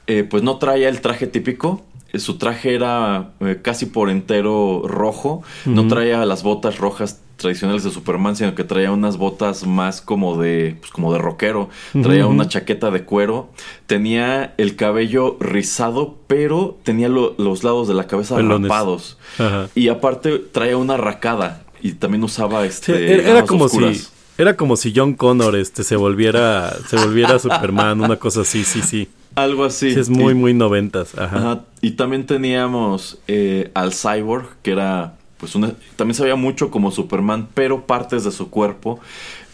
S2: eh, pues no traía el traje típico. Eh, su traje era eh, casi por entero rojo. No traía las botas rojas tradicionales de Superman, sino que traía unas botas más como de, pues como de rockero. Traía una chaqueta de cuero. Tenía el cabello rizado, pero tenía los lados de la cabeza rapados. Y aparte traía una racada. Y también usaba este.
S1: era, como si. Era como si John Connor este, se volviera, se volviera Superman, una cosa así, sí, sí.
S2: Algo así.
S1: Sí, es muy, muy noventas. Ajá.
S2: Y también teníamos eh, al Cyborg, que era, pues, una, también se veía mucho como Superman, pero partes de su cuerpo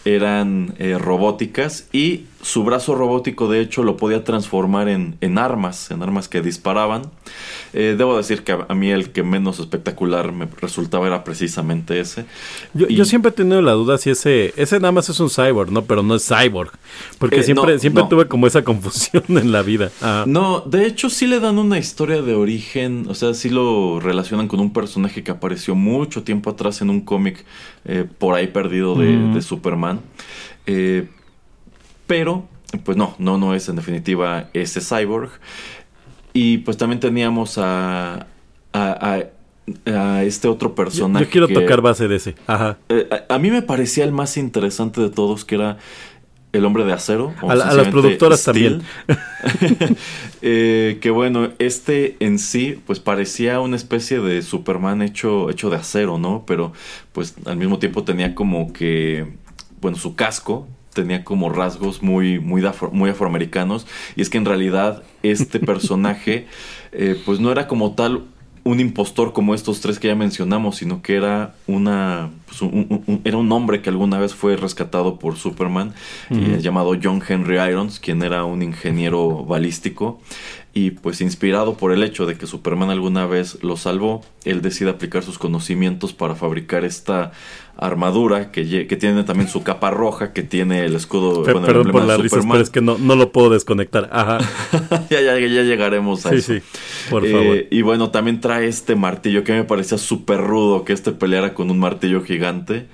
S2: eran eh, robóticas y su brazo robótico de hecho lo podía transformar en, en armas, en armas que disparaban. Eh, debo decir que a, a mí el que menos espectacular me resultaba era precisamente ese.
S1: Yo,
S2: Y-
S1: yo siempre he tenido la duda si ese, ese nada más es un cyborg, ¿no? Pero no es cyborg. Porque
S2: Eh,
S1: siempre,
S2: no,
S1: siempre
S2: no.
S1: tuve como esa confusión en la vida. Ah,
S2: No, de hecho sí le dan una historia de origen, o sea, sí lo relacionan con un personaje que apareció mucho tiempo atrás en un cómic eh, por ahí perdido de, de Superman. Eh, pero, pues no, no, no es en definitiva ese cyborg. Y pues también teníamos a, a, a- a este otro personaje.
S1: yo quiero
S2: que-
S1: tocar base de ese. Ajá.
S2: eh, a, a mí me parecía el más interesante de todos, que era el hombre de acero. o
S1: A, la- a las productoras
S2: Steel.
S1: también.
S2: Eh, que bueno, este en sí, pues parecía una especie de Superman hecho, hecho de acero, ¿no? Pero pues al mismo tiempo tenía como que, bueno, su casco tenía como rasgos muy, muy, afro- muy afroamericanos. Y es que en realidad este personaje, eh, pues no era como tal un impostor como estos tres que ya mencionamos, sino que era una pues, un- un- un- era un hombre que alguna vez fue rescatado por Superman, eh, llamado John Henry Irons, quien era un ingeniero balístico. Y pues inspirado por el hecho de que Superman alguna vez lo salvó, él decide aplicar sus conocimientos para fabricar esta armadura que, tiene también su capa roja, que tiene el escudo, bueno,
S1: perdón por risas,
S2: Superman.
S1: pero es que no, no lo puedo desconectar. Ajá.
S2: ya, ya, ya llegaremos a
S1: Sí,
S2: eso.
S1: sí. Por
S2: Eh,
S1: favor.
S2: Y bueno, también trae este martillo que me parecía súper rudo que este peleara con un martillo gigante.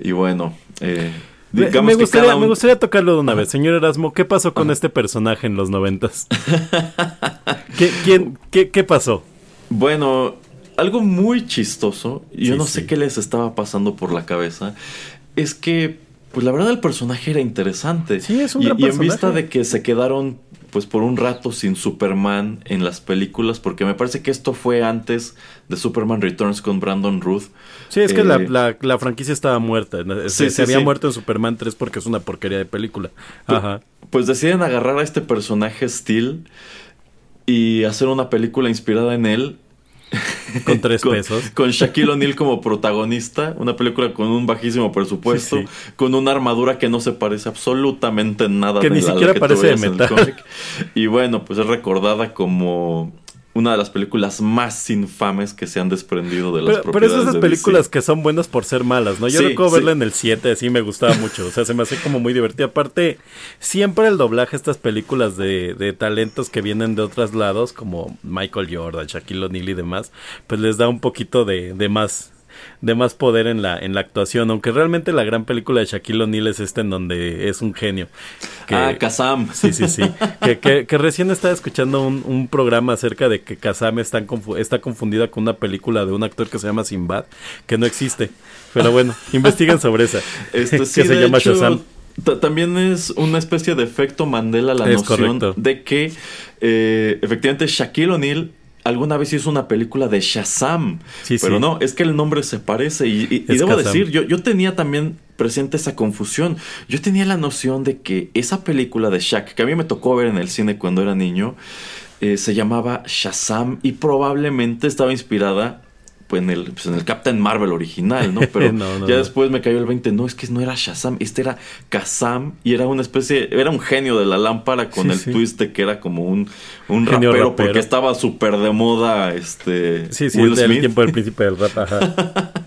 S2: Y bueno, eh, digamos
S1: me gustaría,
S2: un-
S1: me gustaría tocarlo de una vez. Señor Erasmo, ¿qué pasó con este personaje en los noventas? ¿Qué, quién, qué, ¿Qué pasó?
S2: Bueno, algo muy chistoso, yo
S1: Sí,
S2: no
S1: sí.
S2: sé qué les estaba pasando por la cabeza, es que, pues la verdad el personaje era interesante.
S1: Sí, es un
S2: y,
S1: gran
S2: y en vista de que se quedaron, pues por un rato sin Superman en las películas, porque me parece que esto fue antes de Superman Returns con Brandon Ruth.
S1: Sí, es que la,
S2: Eh,
S1: la- la franquicia estaba muerta. Se,
S2: Sí,
S1: se
S2: sí,
S1: había
S2: sí.
S1: muerto en Superman 3 porque es una porquería de película.
S2: Pu-
S1: Ajá.
S2: Pues deciden agarrar a este personaje Steel y hacer una película inspirada en él.
S1: Con tres pesos.
S2: Con Shaquille O'Neal como protagonista. Una película con un bajísimo presupuesto.
S1: Sí,
S2: Con una armadura que no se parece absolutamente en nada
S1: Que
S2: de
S1: ni
S2: la- la
S1: siquiera parece de metal.
S2: Y bueno, pues es recordada como una de las películas más infames que se han desprendido de las
S1: Pero, pero es de
S2: propiedades
S1: esas
S2: de
S1: películas
S2: DC.
S1: que son buenas por ser malas, ¿no? Yo
S2: Sí,
S1: recuerdo
S2: sí.
S1: verla en el 7, así me gustaba mucho. O sea, se me hace como muy divertido. Aparte, siempre el doblaje, estas películas de, de talentos que vienen de otros lados, como Michael Jordan, Shaquille O'Neal y demás, pues les da un poquito de, de más de más poder en la en la actuación, aunque realmente la gran película de Shaquille O'Neal es esta en donde es un genio. Que-
S2: Ah, Kazam.
S1: Sí, sí, sí. que, que- que recién estaba escuchando un, un programa acerca de que Kazam está, confu- está confundida con una película de un actor que se llama Sinbad, que no existe. Pero bueno, investiguen sobre esa. Que se llama
S2: hecho,
S1: Shazam.
S2: ta- También es una especie de efecto Mandela la
S1: Es
S2: noción
S1: correcto.
S2: de que eh, efectivamente Shaquille O'Neal alguna vez hizo una película de Shazam.
S1: Sí,
S2: pero
S1: sí.
S2: no, es que el nombre se parece. Y, y- y debo
S1: Kazam.
S2: decir, yo, yo tenía también presente esa confusión. Yo tenía la noción de que esa película de Shaq, que a mí me tocó ver en el cine cuando era niño, eh, se llamaba Shazam y probablemente estaba inspirada pues, en, el, pues, en el Captain Marvel original, ¿no? Pero
S1: No, no,
S2: ya
S1: no.
S2: después me cayó el 20, no, es que no era Shazam, este era Kazam y era una especie, era un genio de la lámpara con
S1: Sí,
S2: el
S1: sí.
S2: twist de que era como un, un rapero,
S1: rapero.
S2: porque estaba súper de moda este
S1: Sí, sí,
S2: Will Smith.
S1: tiempo del príncipe del rap. Ajá.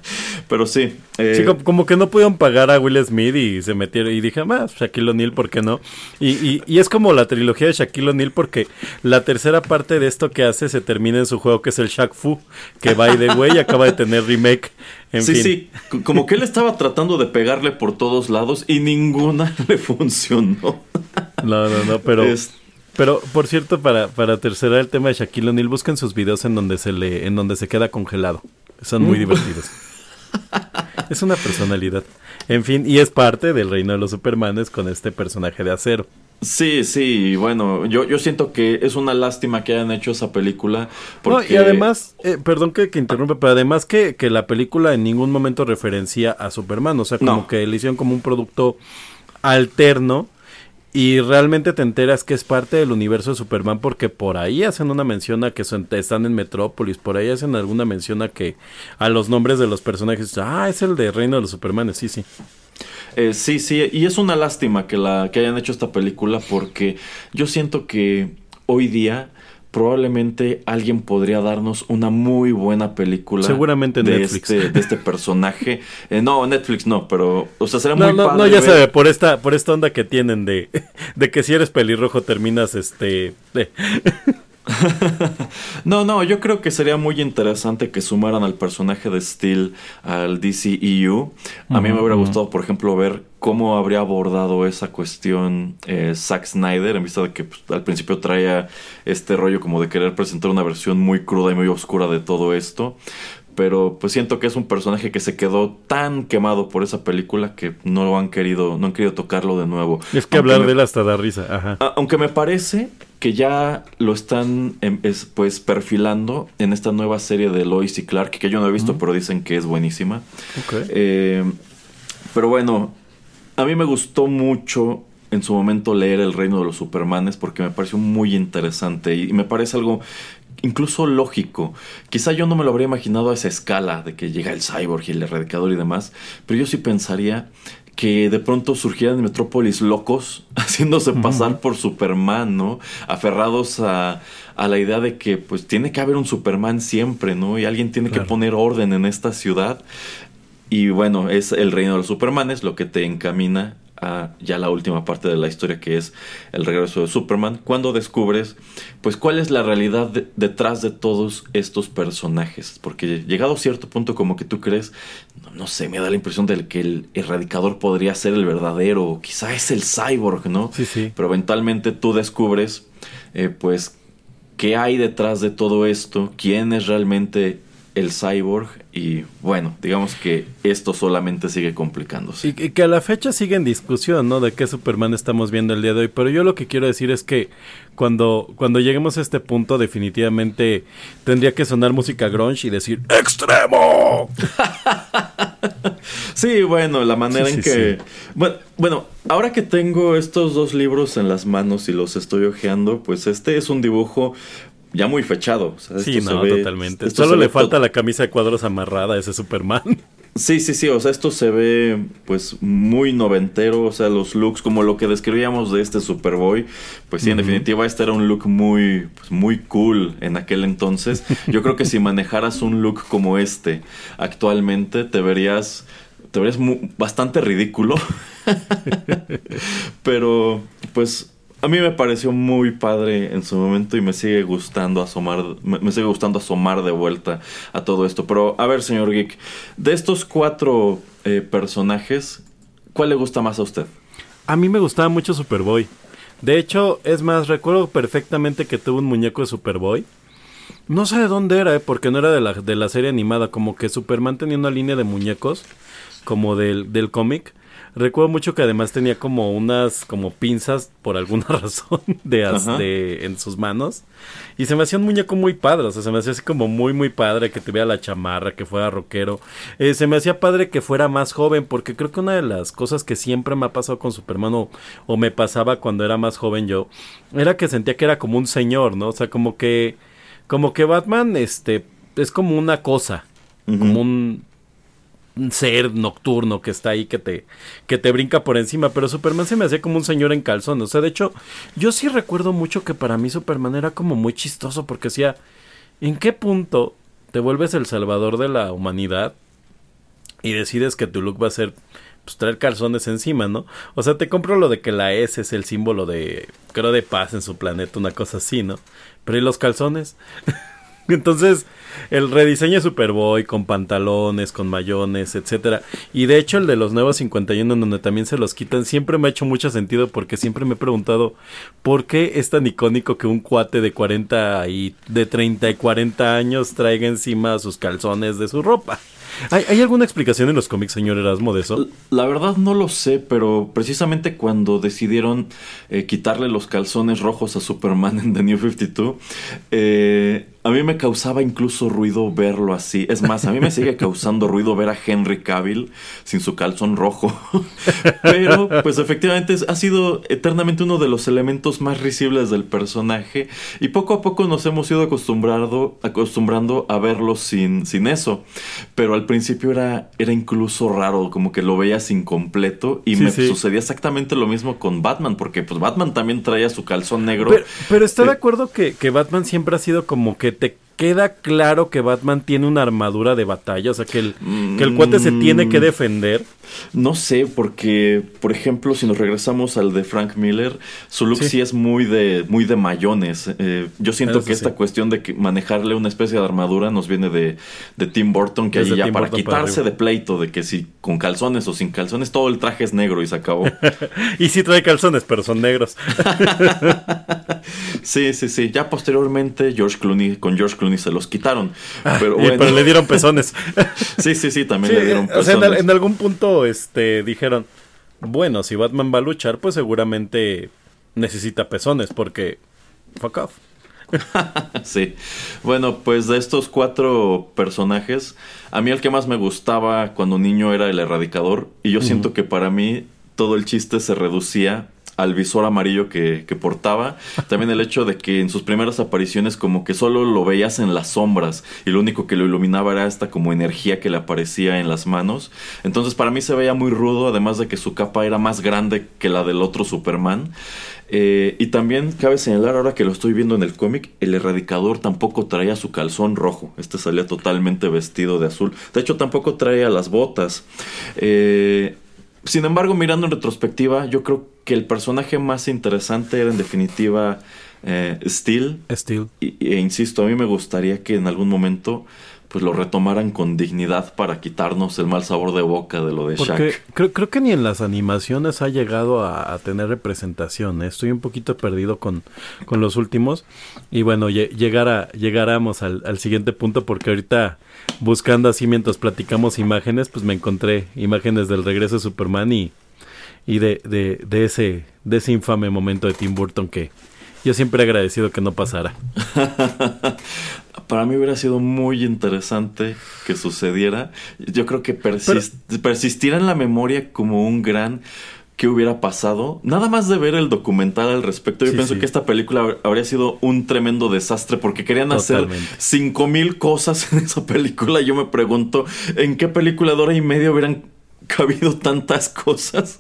S2: Pero sí. eh,
S1: Sí, como, como que no pudieron pagar a Will Smith y se metieron. Y dije, ah, Shaquille O'Neal, ¿por qué no? Y, y, y es como la trilogía de Shaquille O'Neal, porque la tercera parte de esto que hace se termina en su juego, que es el Shaq Fu, que by the way acaba de tener remake. En
S2: sí,
S1: fin.
S2: sí, como que él estaba tratando de pegarle por todos lados y ninguna le funcionó.
S1: No, no, no, pero.
S2: Es-
S1: Pero, por cierto, para, para tercerar el tema de Shaquille O'Neal, busquen sus videos en donde se le, en donde se queda congelado. Son muy divertidos. Es una personalidad. En fin, y es parte del reino de los Supermanes con este personaje de acero.
S2: Sí, sí, bueno, yo, yo siento que es una lástima que hayan hecho esa película. Porque...
S1: No, y además, eh, perdón que, que interrumpa, pero además que, que la película en ningún momento referencia a Superman, o sea, como
S2: No.
S1: que le hicieron como un producto alterno y realmente te enteras que es parte del universo de Superman porque por ahí hacen una mención a que están en Metrópolis, por ahí hacen alguna mención a que a los nombres de los personajes, ah, es el de Reino de los Supermanes, sí, sí.
S2: Eh, sí, sí, y es una lástima que, la, que hayan hecho esta película porque yo siento que hoy día probablemente alguien podría darnos una muy buena película.
S1: Seguramente
S2: de
S1: Netflix.
S2: Este, de este personaje. Eh, no, Netflix no, pero, o sea, será
S1: No,
S2: muy
S1: no,
S2: padre
S1: no, ya
S2: ver-
S1: sabe, por esta, por esta onda que tienen de, de que si eres pelirrojo terminas este de-
S2: No, no, yo creo que sería muy interesante que sumaran al personaje de Steel al DCEU. A mí me hubiera gustado, por ejemplo, ver cómo habría abordado esa cuestión eh, Zack Snyder, en vista de que pues, al principio traía este rollo como de querer presentar una versión muy cruda y muy oscura de todo esto. Pero pues siento que es un personaje que se quedó tan quemado por esa película que no lo han querido, no han querido tocarlo de nuevo.
S1: Es que
S2: Aunque
S1: hablar
S2: me-
S1: de él hasta da risa, ajá.
S2: a- Aunque me parece que ya lo están em, es, pues perfilando en esta nueva serie de Lois y Clark, que yo no he visto, pero dicen que es buenísima.
S1: Ok.
S2: Eh, pero bueno, a mí me gustó mucho en su momento leer El Reino de los Supermanes porque me pareció muy interesante y me parece algo incluso lógico. Quizá yo no me lo habría imaginado a esa escala de que llega el cyborg y el erradicador y demás, pero yo sí pensaría que de pronto surgieran en Metrópolis locos haciéndose pasar por Superman, ¿no? Aferrados a, a la idea de que pues tiene que haber un Superman siempre, ¿no? Y alguien tiene
S1: Claro.
S2: que poner orden en esta ciudad. Y bueno, es el reino de los Supermanes lo que te encamina a ya la última parte de la historia que es el regreso de Superman, cuando descubres pues cuál es la realidad de- detrás de todos estos personajes, porque llegado a cierto punto como que tú crees, no, no sé, me da la impresión de que el erradicador podría ser el verdadero, o quizá es el cyborg, ¿no?
S1: Sí, sí.
S2: Pero eventualmente tú descubres eh, pues qué hay detrás de todo esto, quién es realmente el cyborg y bueno, digamos que esto solamente sigue complicándose.
S1: Y, y que a la fecha sigue en discusión, ¿no? De qué Superman estamos viendo el día de hoy. Pero yo lo que quiero decir es que cuando, cuando lleguemos a este punto, definitivamente tendría que sonar música grunge y decir ¡Extremo!
S2: Sí, bueno, la manera
S1: Sí,
S2: en
S1: sí,
S2: que...
S1: sí.
S2: Bueno, bueno, ahora que tengo estos dos libros en las manos y los estoy hojeando, pues este es un dibujo ya muy fechado. o sea,
S1: Sí, no,
S2: ve-
S1: totalmente.
S2: esto
S1: Solo le falta la camisa de cuadros amarrada a ese Superman.
S2: Sí, sí, sí, o sea, esto se ve pues muy noventero, o sea, los looks como lo que describíamos de este Superboy, pues sí, en definitiva este era un look muy pues, muy cool en aquel entonces. Yo creo que si manejaras un look como este actualmente te verías te verías bastante ridículo. Pero pues a mí me pareció muy padre en su momento y me sigue gustando asomar, me, sigue gustando asomar de vuelta a todo esto. Pero a ver, señor Geek, de estos cuatro eh, personajes, ¿cuál le gusta más a usted?
S1: A mí me gustaba mucho Superboy. De hecho, es más, recuerdo perfectamente que tuvo un muñeco de Superboy. No sé de dónde era, eh, porque no era de la, de la serie animada. Como que Superman tenía una línea de muñecos, como del, del cómic. Recuerdo mucho que además tenía como unas como pinzas por alguna razón de, de- en sus manos. Y se me hacía un muñeco muy padre, o sea, se me hacía así como muy muy padre que tuviera la chamarra, que fuera rockero. Eh, se me hacía padre que fuera más joven, porque creo que una de las cosas que siempre me ha pasado con Superman o, o me pasaba cuando era más joven yo, era que sentía que era como un señor, ¿no? O sea, como que como que Batman este es como una cosa, como un ser nocturno que está ahí que te que te brinca por encima, pero Superman se me hacía como un señor en calzón, o sea, de hecho, yo sí recuerdo mucho que para mí Superman era como muy chistoso porque decía, ¿en qué punto te vuelves el salvador de la humanidad y decides que tu look va a ser pues traer calzones encima, ¿no? O sea, te compro lo de que la S es el símbolo de creo de paz en su planeta, una cosa así, ¿no? Pero ¿y los calzones? Entonces, el rediseño Superboy con pantalones, con mayones, etcétera. Y de hecho, el de los nuevos 51, en donde también se los quitan, siempre me ha hecho mucho sentido porque siempre me he preguntado por qué es tan icónico que un cuate de 40 y de 30 y 40 años traiga encima sus calzones de su ropa. ¿Hay, hay alguna explicación en los cómics, señor Erasmo, de eso?
S2: La verdad no lo sé, pero precisamente cuando decidieron eh, quitarle los calzones rojos a Superman en The New 52, eh, a mí me causaba incluso ruido verlo así. Es más, a mí me sigue causando ruido ver a Henry Cavill sin su calzón rojo. Pero, pues efectivamente ha sido eternamente uno de los elementos más risibles del personaje. Y poco a poco nos hemos ido acostumbrado, acostumbrando a verlo sin, sin eso. Pero al principio era, era incluso raro, como que lo veías incompleto. Y
S1: Sí,
S2: me
S1: sí.
S2: sucedía exactamente lo mismo con Batman, porque pues Batman también traía su calzón negro.
S1: Pero, pero está de
S2: Eh,
S1: acuerdo que, que Batman siempre ha sido como que te queda claro que Batman tiene una armadura de batalla, o sea, que el, que el cuate se tiene que
S2: Mm.
S1: defender.
S2: No sé, porque, por ejemplo, si nos regresamos al de Frank Miller, su look
S1: Sí.
S2: sí, es muy de, muy de mayones. Eh, yo siento
S1: Eso
S2: que
S1: sí.
S2: esta cuestión de que manejarle una especie de armadura nos viene de, de Tim Burton, que allí ya
S1: Tim
S2: para
S1: Burton
S2: quitarse de pleito, de que si con calzones o sin calzones, todo el traje es negro y se acabó.
S1: Y sí trae calzones, pero son negros.
S2: sí, sí, sí. Ya posteriormente George Clooney, con George Clooney se los quitaron. Pero bueno,
S1: pero le dieron pezones.
S2: sí, sí, sí, también
S1: Sí,
S2: le dieron
S1: o sea, en, al-
S2: pezones.
S1: en algún punto este, dijeron, bueno, si Batman va a luchar, pues seguramente necesita pezones, porque... Fuck off.
S2: Sí. Bueno, pues de estos cuatro personajes, a mí el que más me gustaba cuando niño era el erradicador. Y yo siento que para mí todo el chiste se reducía al visor amarillo que, que portaba. También el hecho de que en sus primeras apariciones como que solo lo veías en las sombras y lo único que lo iluminaba era esta como energía que le aparecía en las manos. Entonces para mí se veía muy rudo, además de que su capa era más grande que la del otro Superman. Eh, y también cabe señalar ahora que lo estoy viendo en el cómic, el erradicador tampoco traía su calzón rojo. Este salía totalmente vestido de azul. De hecho, tampoco traía las botas. Eh, sin embargo, mirando en retrospectiva, yo creo que el personaje más interesante era en definitiva eh, Steel.
S1: Steel.
S2: Y- E insisto, a mí me gustaría que en algún momento pues lo retomaran con dignidad para quitarnos el mal sabor de boca de lo de
S1: Porque
S2: Shaq.
S1: creo, creo que ni en las animaciones ha llegado a, a tener representación. ¿eh? Estoy un poquito perdido con, con los últimos. Y bueno, lle- llegar a, llegáramos al, al siguiente punto porque ahorita buscando así mientras platicamos imágenes, pues me encontré imágenes del regreso de Superman y, y de, de, de ese, de ese infame momento de Tim Burton que yo siempre he agradecido que no pasara.
S2: Para mí hubiera sido muy interesante que sucediera. Yo creo que persis- persistirá en la memoria como un gran que hubiera pasado. Nada más de ver el documental al respecto, yo
S1: Sí,
S2: pienso
S1: sí.
S2: que esta película hab- habría sido un tremendo desastre porque querían hacer cinco mil cosas en esa película. Yo me pregunto, ¿en qué película de hora y media hubieran cabido tantas cosas?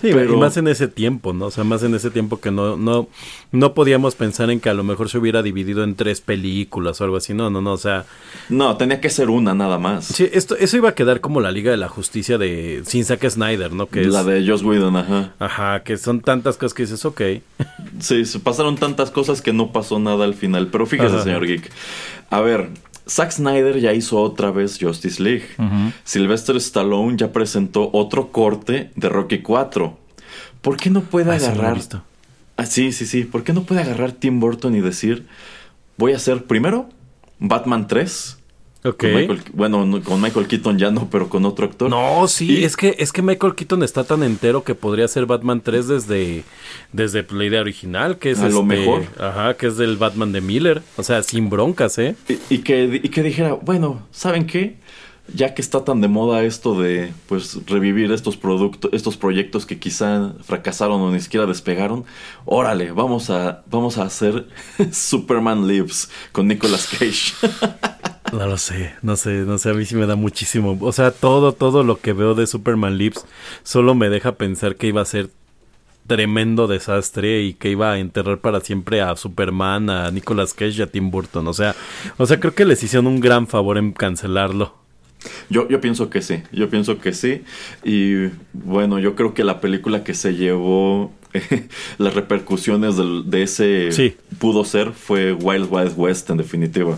S1: Sí,
S2: Pero-
S1: y más en ese tiempo, ¿no? O sea, más en ese tiempo que no, no, no podíamos pensar en que a lo mejor se hubiera dividido en tres películas o algo así. No, no, no. O sea,
S2: No, tenía que ser una nada más.
S1: sí, esto, eso iba a quedar como la Liga de la Justicia de sin Zack Snyder, ¿no? Que es,
S2: La de Joss Whedon, ajá.
S1: Ajá, que son tantas cosas que dices, ok.
S2: Sí, se pasaron tantas cosas que no pasó nada al final. Pero fíjese,
S1: Ajá.
S2: señor Geek. A ver, Zack Snyder ya hizo otra vez Justice League. Sylvester Stallone ya presentó otro corte de Rocky 4. ¿Por qué no puede
S1: Ah,
S2: agarrar? Ah, sí, sí, sí. ¿Por qué no puede agarrar Tim Burton y decir, voy a hacer primero Batman 3?
S1: Ok.
S2: Con Michael- bueno, no- con Michael Keaton ya no, pero con otro actor.
S1: No, sí,
S2: Y-
S1: es que es que Michael Keaton está tan entero que podría ser Batman 3 desde desde la idea original, que es
S2: A lo
S1: este,
S2: mejor.
S1: ajá, que es del Batman de Miller, o sea, sin broncas, ¿eh?
S2: Y, y que, y que dijera, bueno, ¿saben qué? Ya que está tan de moda esto de pues revivir estos productos, estos proyectos que quizá fracasaron o ni siquiera despegaron, órale, vamos a, vamos a hacer Superman Lives con Nicolas Cage.
S1: No lo sé, no sé, no sé, a mí sí me da muchísimo. O sea, todo, todo lo que veo de Superman Lips solo me deja pensar que iba a ser tremendo desastre y que iba a enterrar para siempre a Superman, a Nicolas Cage y a Tim Burton. O sea, o sea, creo que les hicieron un gran favor en cancelarlo.
S2: Yo, yo pienso que sí, yo pienso que sí. Y bueno, yo creo que la película que se llevó las repercusiones de ese
S1: Sí.
S2: pudo ser fue Wild Wild West en definitiva.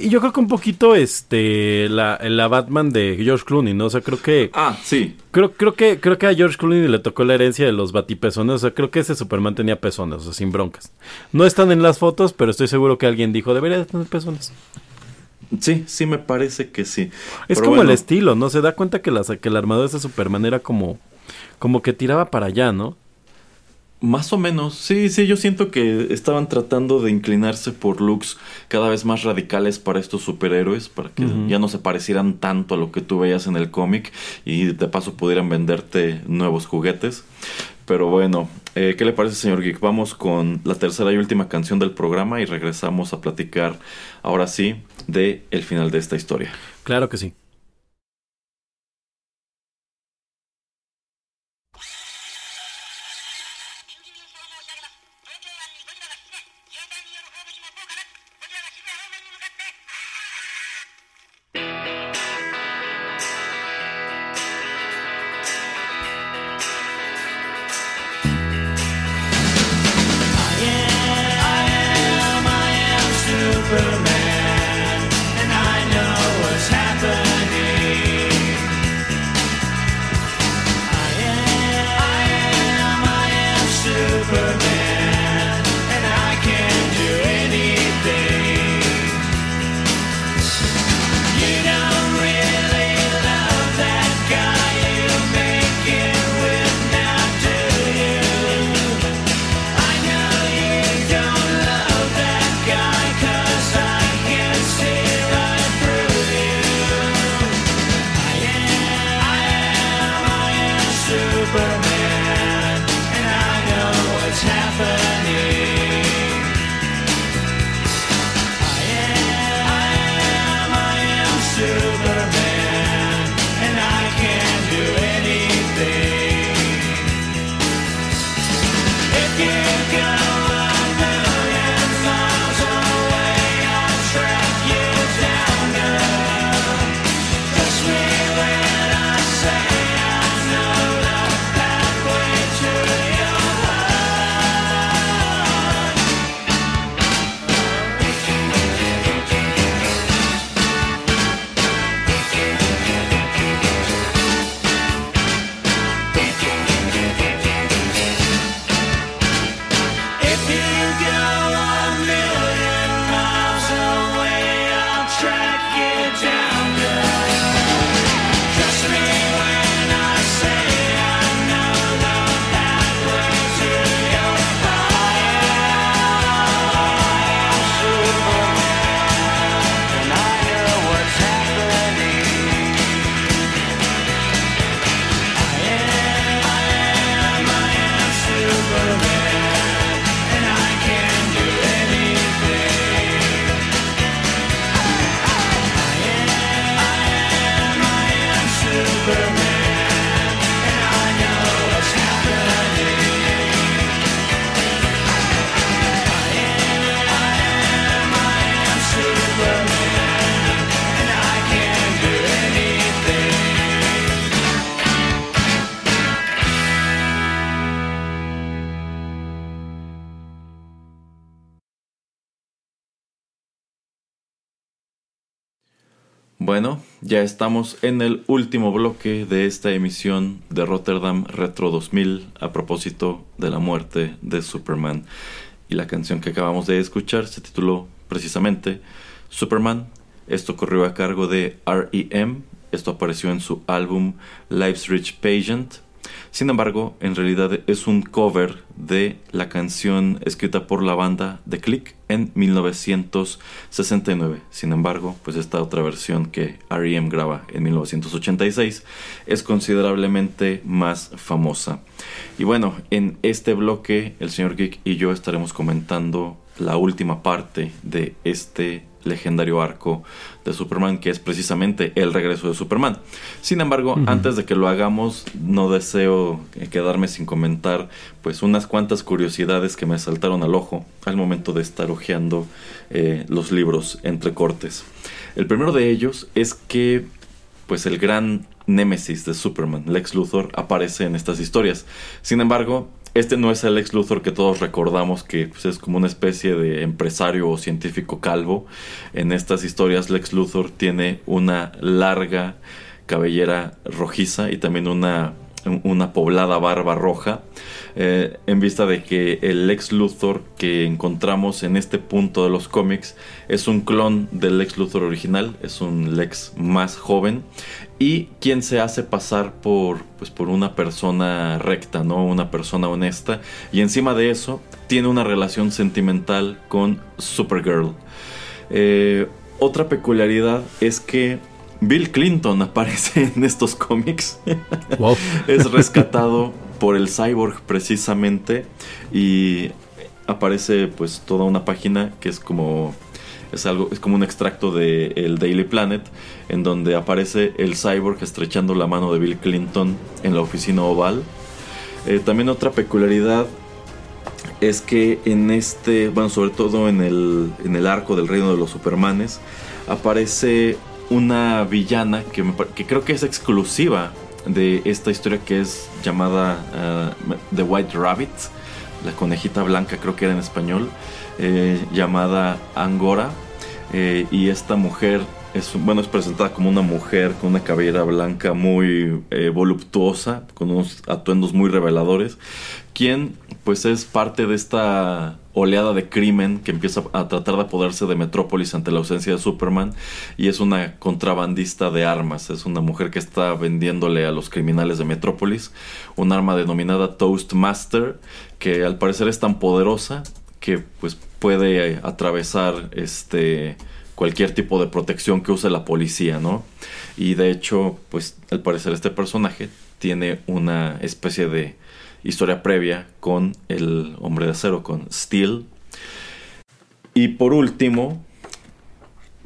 S1: Y, y yo creo que un poquito este la, la Batman de George Clooney, ¿no? O sea, creo que
S2: Ah, sí,
S1: Creo, creo que creo que a George Clooney le tocó la herencia de los batipezones. O sea, creo que ese Superman tenía pezones, o sea, sin broncas. No están en las fotos, pero estoy seguro que alguien dijo, debería de tener pezones.
S2: sí, sí me parece que sí.
S1: Es
S2: Pero
S1: como
S2: bueno,
S1: el estilo, ¿no? Se da cuenta que la, que la armadura de ese Superman era como, como que tiraba para allá, ¿no?
S2: Más o menos, sí, sí, yo siento que estaban tratando de inclinarse por looks cada vez más radicales para estos superhéroes, para que ya no se parecieran tanto a lo que tú veías en el cómic y de paso pudieran venderte nuevos juguetes. Pero bueno, eh, ¿qué le parece, señor Geek? Vamos con la tercera y última canción del programa y regresamos a platicar ahora sí de el final de esta historia.
S3: Claro que sí.
S2: Estamos en el último bloque de esta emisión de Rotterdam Retro 2000 a propósito de la muerte de Superman. Y la canción que acabamos de escuchar se tituló precisamente Superman. Esto corrió a cargo de REM. Esto apareció en su álbum Life's Rich Pageant sin embargo, en realidad es un cover de la canción escrita por la banda The Click en 1969. Sin embargo, pues esta otra versión que R.E.M. graba en 1986 es considerablemente más famosa. Y bueno, en este bloque el señor Geek y yo estaremos comentando la última parte de este legendario arco de Superman, que es precisamente el regreso de Superman. Sin embargo, antes de que lo hagamos, no deseo quedarme sin comentar pues unas cuantas curiosidades que me saltaron al ojo al momento de estar hojeando eh, los libros entre cortes. El primero de ellos es que pues el gran némesis de Superman, Lex Luthor, aparece en estas historias. Sin embargo, este no es el ex Luthor que todos recordamos que pues, es como una especie de empresario o científico calvo. En estas historias Lex Luthor tiene una larga cabellera rojiza y también una una poblada barba roja, eh, en vista de que el ex Luthor que encontramos en este punto de los cómics es un clon del ex Luthor original, es un Lex más joven y quien se hace pasar por, pues, por una persona recta, ¿no? Una persona honesta y encima de eso tiene una relación sentimental con Supergirl. Eh, otra peculiaridad es que Bill Clinton aparece en estos cómics. es rescatado por el cyborg precisamente y aparece pues toda una página que es como es algo es como un extracto de el Daily Planet en donde aparece el cyborg estrechando la mano de Bill Clinton en la oficina oval. Eh, también otra peculiaridad es que en este, bueno, sobre todo en el, en el arco del reino de los Supermanes, aparece una villana que, que creo que es exclusiva de esta historia que es llamada uh, The White Rabbit, la conejita blanca creo que era en español, eh, llamada Angora. Eh, y esta mujer es, bueno, es presentada como una mujer con una cabellera blanca muy eh, voluptuosa, con unos atuendos muy reveladores, quien pues es parte de esta oleada de crimen que empieza a tratar de apoderarse de Metrópolis ante la ausencia de Superman y es una contrabandista de armas, es una mujer que está vendiéndole a los criminales de Metrópolis un arma denominada Toastmaster que al parecer es tan poderosa que pues puede atravesar este cualquier tipo de protección que use la policía, ¿no? Y de hecho, pues al parecer este personaje tiene una especie de historia previa con el hombre de acero, con Steel. Y por último,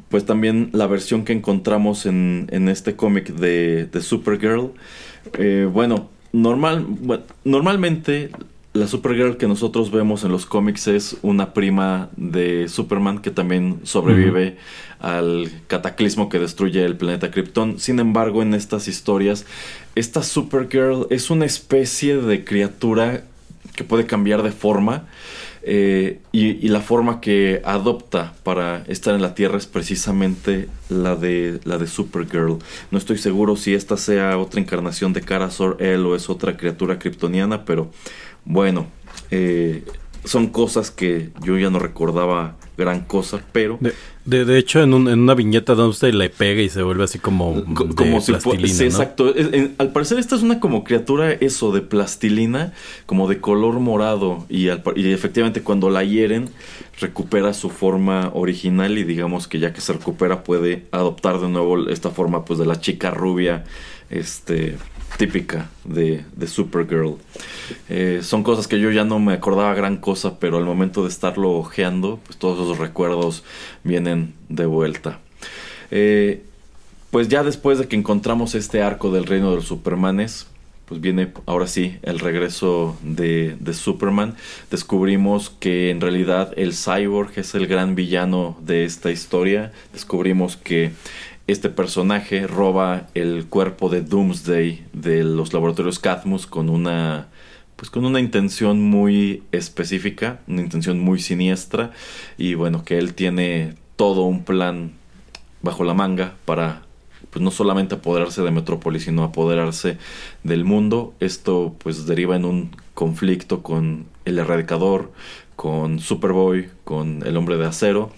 S2: pues también la versión que encontramos en, este cómic de, Supergirl. Eh, bueno, normal, normalmente la Supergirl que nosotros vemos en los cómics es una prima de Superman que también sobrevive al cataclismo que destruye el planeta Krypton. Sin embargo, en estas historias, esta Supergirl es una especie de criatura que puede cambiar de forma. Eh, y, la forma que adopta para estar en la Tierra es precisamente la de, la de Supergirl. No estoy seguro si esta sea otra encarnación de Kara Zor-El o es otra criatura kryptoniana, pero bueno, eh, son cosas que yo ya no recordaba gran cosa, pero...
S1: De, de, hecho, en, en, una viñeta donde usted le pega y se vuelve así como...
S2: como si plastilina, sí, exacto. al parecer esta es una como criatura, eso, de plastilina, como de color morado, y, y efectivamente cuando la hieren recupera su forma original y digamos que ya que se recupera puede adoptar de nuevo esta forma pues de la chica rubia, este típica de, de Supergirl. Eh, son cosas que yo ya no me acordaba gran cosa, pero al momento de estarlo ojeando, pues todos esos recuerdos vienen de vuelta. Eh, pues ya después de que encontramos este arco del reino de los Supermanes, pues viene ahora sí el regreso de, de, Superman. Descubrimos que en realidad el cyborg es el gran villano de esta historia. Descubrimos que este personaje roba el cuerpo de Doomsday de los laboratorios Cadmus con una pues con una intención muy específica, una intención muy siniestra y bueno, que él tiene todo un plan bajo la manga para pues no solamente apoderarse de Metrópolis, sino apoderarse del mundo. Esto pues deriva en un conflicto con el erradicador, con Superboy, con el hombre de acero,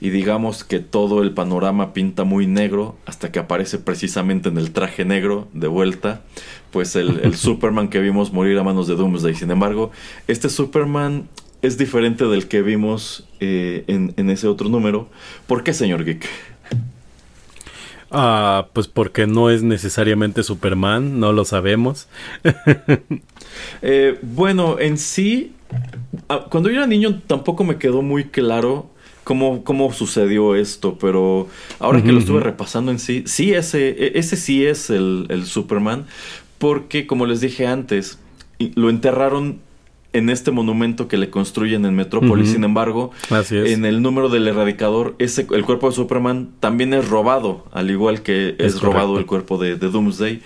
S2: y digamos que todo el panorama pinta muy negro hasta que aparece precisamente en el traje negro de vuelta, pues el, Superman que vimos morir a manos de Doomsday. Sin embargo, este Superman es diferente del que vimos eh, en, ese otro número. ¿Por qué, señor Geek?
S1: Ah, pues porque no es necesariamente Superman, no lo sabemos.
S2: Eh, bueno, en sí, cuando yo era niño tampoco me quedó muy claro cómo, cómo sucedió esto, pero ahora que lo estuve repasando en sí, sí, ese, e, ese sí es el, Superman, porque como les dije antes, lo enterraron en este monumento que le construyen en Metrópolis. Sin embargo, en el número del erradicador, ese, el cuerpo de Superman también es robado, al igual que es, robado el cuerpo de, de, Doomsday.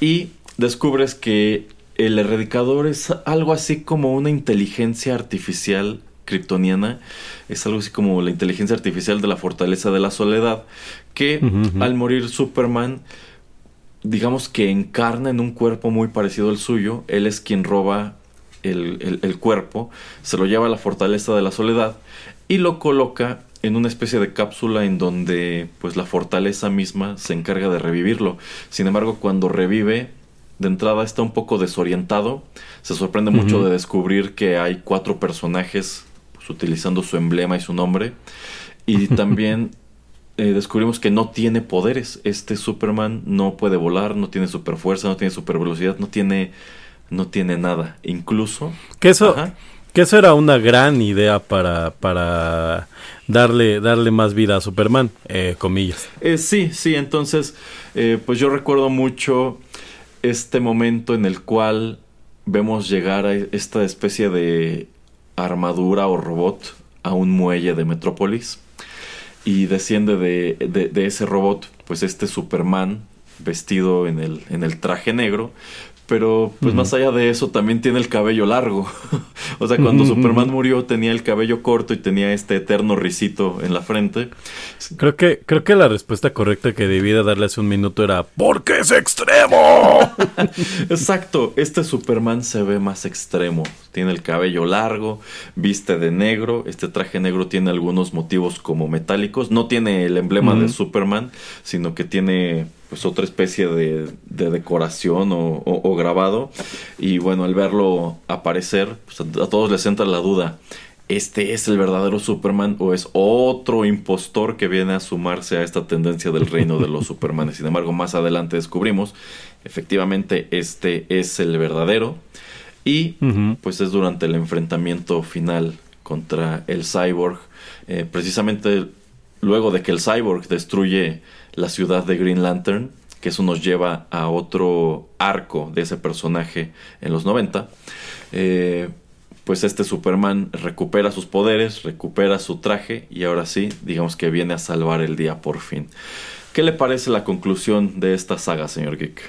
S2: Y descubres que el erradicador es algo así como una inteligencia artificial kryptoniana. Es algo así como la inteligencia artificial de la fortaleza de la soledad. Que al morir Superman, digamos que encarna en un cuerpo muy parecido al suyo. Él es quien roba el, el- el cuerpo, se lo lleva a la fortaleza de la soledad y lo coloca en una especie de cápsula en donde pues la fortaleza misma se encarga de revivirlo. Sin embargo, cuando revive, de entrada está un poco desorientado. Se sorprende mucho de descubrir que hay cuatro personajes pues, utilizando su emblema y su nombre. Y también eh, descubrimos que no tiene poderes. Este Superman no puede volar, no tiene super fuerza, no tiene super velocidad, no tiene, no tiene nada. Incluso.
S1: Que eso,
S2: Ajá.
S1: que eso era una gran idea para, para darle, darle más vida a Superman, eh, comillas.
S2: Eh, sí, sí, entonces, eh, pues yo recuerdo mucho este momento en el cual vemos llegar a esta especie de armadura o robot a un muelle de Metrópolis y desciende de, de- ese robot, pues este Superman vestido en el, en el traje negro. Pero, pues más allá de eso, también tiene el cabello largo. o sea, cuando Superman murió, tenía el cabello corto y tenía este eterno risito en la frente.
S1: Creo que, creo que la respuesta correcta que debí de darle hace un minuto era ¡Porque es extremo!
S2: Exacto, este Superman se ve más extremo. Tiene el cabello largo, viste de negro. Este traje negro tiene algunos motivos como metálicos. No tiene el emblema de. Superman, sino que tiene pues otra especie de, de decoración o, o- o grabado. Y bueno, al verlo aparecer, pues a, a todos les entra la duda. ¿Este es el verdadero Superman o es otro impostor que viene a sumarse a esta tendencia del reino de los Supermanes? Sin embargo, más adelante descubrimos, efectivamente, este es el verdadero. Y pues es durante el enfrentamiento final contra el cyborg. eh, precisamente luego de que el cyborg destruye la ciudad de Green Lantern, que eso nos lleva a otro arco de ese personaje en los 90. eh, pues este Superman recupera sus poderes, recupera su traje y ahora sí, digamos que viene a salvar el día por fin. ¿Qué le parece la conclusión de esta saga, señor Geek?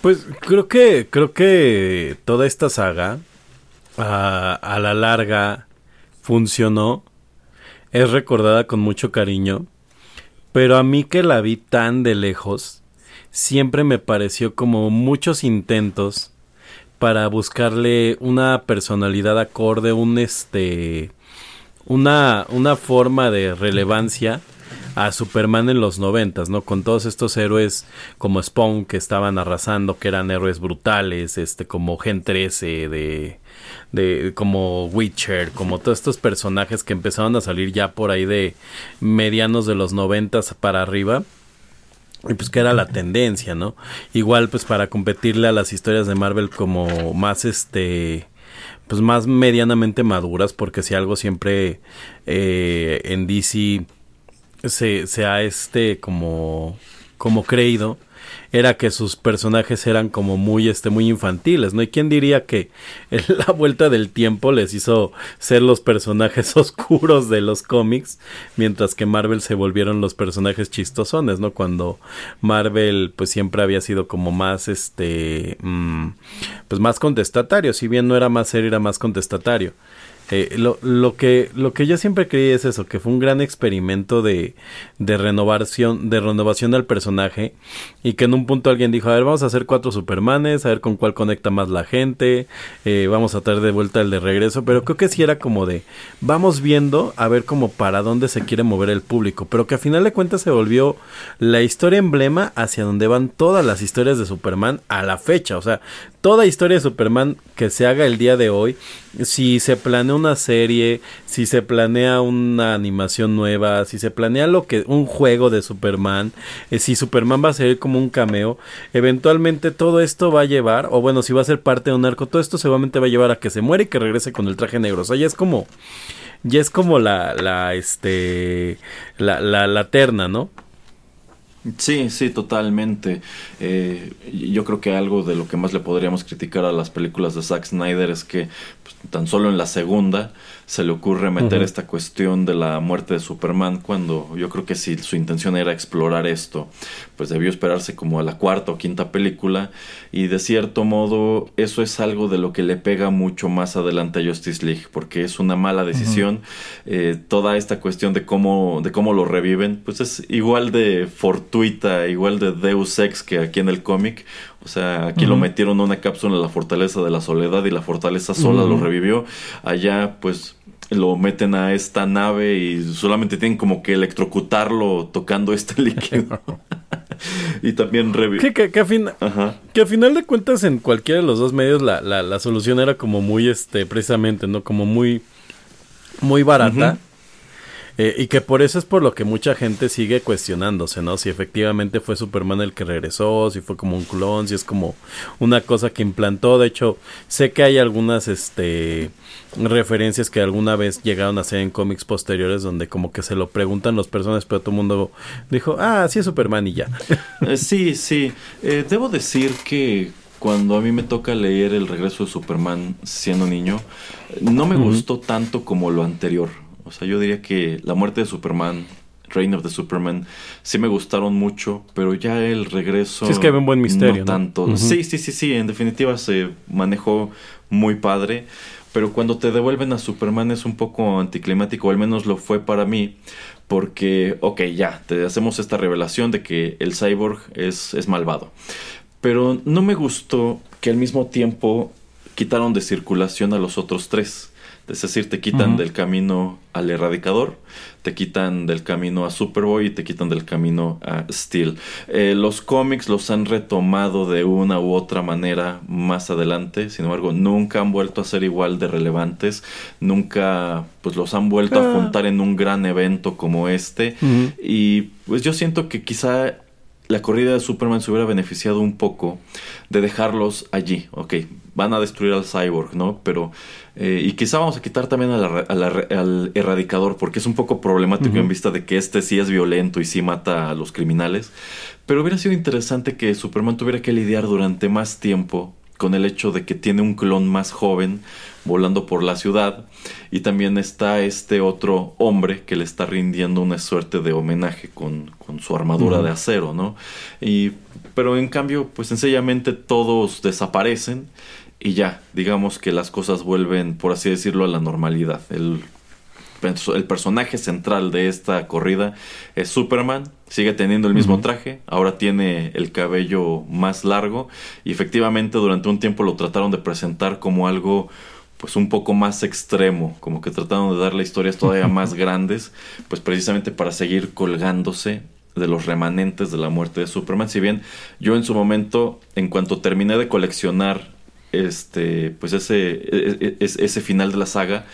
S1: Pues creo que, creo que toda esta saga a, a la larga funcionó. Es recordada con mucho cariño. Pero a mí que la vi tan de lejos, siempre me pareció como muchos intentos para buscarle una personalidad acorde, un este una, una forma de relevancia a Superman en los noventas, ¿no? Con todos estos héroes como Spawn que estaban arrasando, que eran héroes brutales, este, como Gen 13, de, de, como Witcher, como todos estos personajes que empezaron a salir ya por ahí de medianos de los noventas para arriba. Y pues que era la tendencia, ¿no? Igual pues para competirle a las historias de Marvel como más este pues más medianamente maduras porque si algo siempre eh, en DC se, se ha este como como creído era que sus personajes eran como muy este muy infantiles, ¿no? Y quién diría que la vuelta del tiempo les hizo ser los personajes oscuros de los cómics, mientras que Marvel se volvieron los personajes chistosones, ¿no? Cuando Marvel pues siempre había sido como más este mm, pues más contestatario, si bien no era más serio, era más contestatario. Eh, lo, lo, que, lo que yo siempre creí es eso, que fue un gran experimento de, de renovación, de renovación del personaje y que en un punto alguien dijo, a ver, vamos a hacer cuatro Supermanes, a ver con cuál conecta más la gente, eh, vamos a traer de vuelta el de regreso, pero creo que sí era como de, vamos viendo a ver como para dónde se quiere mover el público, pero que a final de cuentas se volvió la historia emblema hacia donde van todas las historias de Superman a la fecha, o sea, toda historia de Superman que se haga el día de hoy, si se planea una serie, si se planea una animación nueva, si se planea lo que un juego de Superman, eh, si Superman va a ser como un cameo, eventualmente todo esto va a llevar, o bueno, si va a ser parte de un arco, todo esto seguramente va a llevar a que se muere y que regrese con el traje negro. O sea, ya es como ya es como la la este la la, la terna, ¿no?
S2: Sí, sí, totalmente. Eh, yo creo que algo de lo que más le podríamos criticar a las películas de Zack Snyder es que pues, tan solo en la segunda se le ocurre meter esta cuestión de la muerte de Superman cuando yo creo que si su intención era explorar esto, pues debió esperarse como a la cuarta o quinta película y de cierto modo eso es algo de lo que le pega mucho más adelante a Justice League porque es una mala decisión. Eh, toda esta cuestión de cómo, de cómo lo reviven, pues es igual de fortuita, igual de Deus Ex que aquí en el cómic. O sea, aquí lo metieron en una cápsula en la fortaleza de la soledad y la fortaleza sola lo revivió. Allá, pues, lo meten a esta nave y solamente tienen como que electrocutarlo tocando este líquido. y también revivió.
S1: Que, que, que a fin-
S2: Ajá.
S1: que a final de cuentas en cualquiera de los dos medios la, la, la solución era como muy, este, precisamente, ¿no? Como muy, muy barata.
S2: Ujú.
S1: Eh, y que por eso es por lo que mucha gente sigue cuestionándose, ¿no? Si efectivamente fue Superman el que regresó, si fue como un clon, si es como una cosa que implantó. De hecho, sé que hay algunas este, referencias que alguna vez llegaron a hacer en cómics posteriores donde como que se lo preguntan los personajes, pero todo el mundo dijo, ah, sí es Superman y ya.
S2: Eh, sí, sí. Eh, debo decir que cuando a mí me toca leer El regreso de Superman siendo niño, no me gustó tanto como lo anterior. Sea, yo diría que la muerte de Superman, Reign of the Superman, sí me gustaron mucho, pero ya el regreso...
S1: Sí, es que había un buen misterio,
S2: No
S1: ¿no?
S2: tanto. Sí, sí, sí, sí. En definitiva se manejó muy padre. Pero cuando te devuelven a Superman es un poco anticlimático, al menos lo fue para mí, porque, ok, ya, te hacemos esta revelación de que el cyborg es, es malvado. Pero no me gustó que al mismo tiempo quitaron de circulación a los otros tres. Es decir, te quitan del camino al erradicador, te quitan del camino a Superboy y te quitan del camino a Steel. Eh, los cómics los han retomado de una u otra manera más adelante, sin embargo, nunca han vuelto a ser igual de relevantes, nunca pues los han vuelto a
S1: Ah.
S2: juntar en un gran evento como este. Y pues yo siento que quizá la corrida de Superman se hubiera beneficiado un poco de dejarlos allí. Ok, van a destruir al cyborg, ¿no? Pero, eh, y quizá vamos a quitar también a la- a la- al erradicador, porque es un poco problemático en vista de que este sí es violento y sí mata a los criminales. Pero hubiera sido interesante que Superman tuviera que lidiar durante más tiempo con el hecho de que tiene un clon más joven volando por la ciudad y también está este otro hombre que le está rindiendo una suerte de homenaje con, con su armadura de acero, ¿no? Y, pero en cambio, pues sencillamente todos desaparecen y ya, digamos que las cosas vuelven, por así decirlo, a la normalidad. El, el personaje central de esta corrida es Superman, sigue teniendo el mismo traje, ahora tiene el cabello más largo y efectivamente durante un tiempo lo trataron de presentar como algo pues un poco más extremo, como que trataron de darle historias todavía más grandes, pues precisamente para seguir colgándose de los remanentes de la muerte de Superman. Si bien yo en su momento, en cuanto terminé de coleccionar este, pues ese, e- e- ese, ese final de la saga,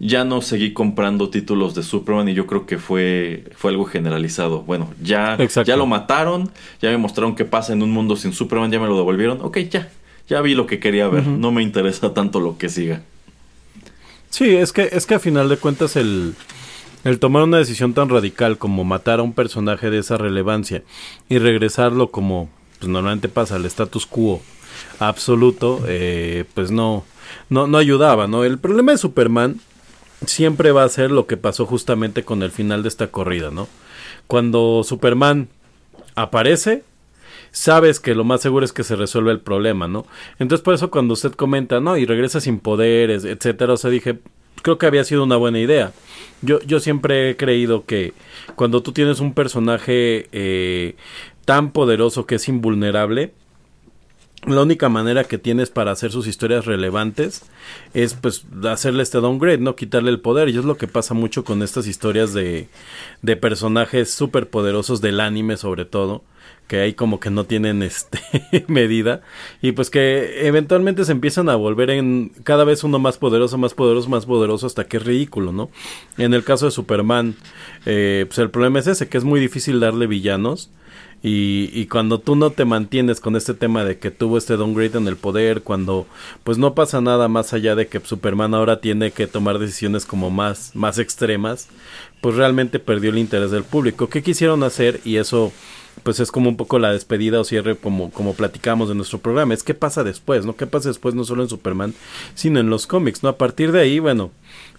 S2: ya no seguí comprando títulos de Superman y yo creo que fue, fue algo generalizado. Bueno, ya,
S1: Exacto.
S2: ya lo mataron, ya me mostraron qué pasa en un mundo sin Superman, ya me lo devolvieron. Ok, ya, ya vi lo que quería ver. No me interesa tanto lo que siga.
S1: Sí, es que, es que a final de cuentas el, el tomar una decisión tan radical como matar a un personaje de esa relevancia y regresarlo como pues normalmente pasa al status quo absoluto, eh, pues no, no, no ayudaba, ¿no? El problema de Superman siempre va a ser lo que pasó justamente con el final de esta corrida, ¿no? Cuando Superman aparece, sabes que lo más seguro es que se resuelve el problema, ¿no? Entonces por eso cuando usted comenta, no, y regresa sin poderes, etcétera, o sea, dije, creo que había sido una buena idea. Yo, yo siempre he creído que cuando tú tienes un personaje eh, tan poderoso que es invulnerable, la única manera que tienes para hacer sus historias relevantes es pues hacerle este downgrade, no quitarle el poder. Y es lo que pasa mucho con estas historias de, de personajes súper poderosos del anime sobre todo, que ahí como que no tienen este medida y pues que eventualmente se empiezan a volver en cada vez uno más poderoso, más poderoso, más poderoso hasta que es ridículo, ¿no? En el caso de Superman, eh, pues el problema es ese, que es muy difícil darle villanos. Y, y cuando tú no te mantienes con este tema de que tuvo este downgrade en el poder, cuando pues no pasa nada más allá de que Superman ahora tiene que tomar decisiones como más, más extremas, pues realmente perdió el interés del público. ¿Qué quisieron hacer? Y eso pues es como un poco la despedida o cierre como, como platicamos de nuestro programa. Es qué pasa después, ¿no? ¿Qué pasa después no solo en Superman, sino en los cómics, ¿no? A partir de ahí, bueno,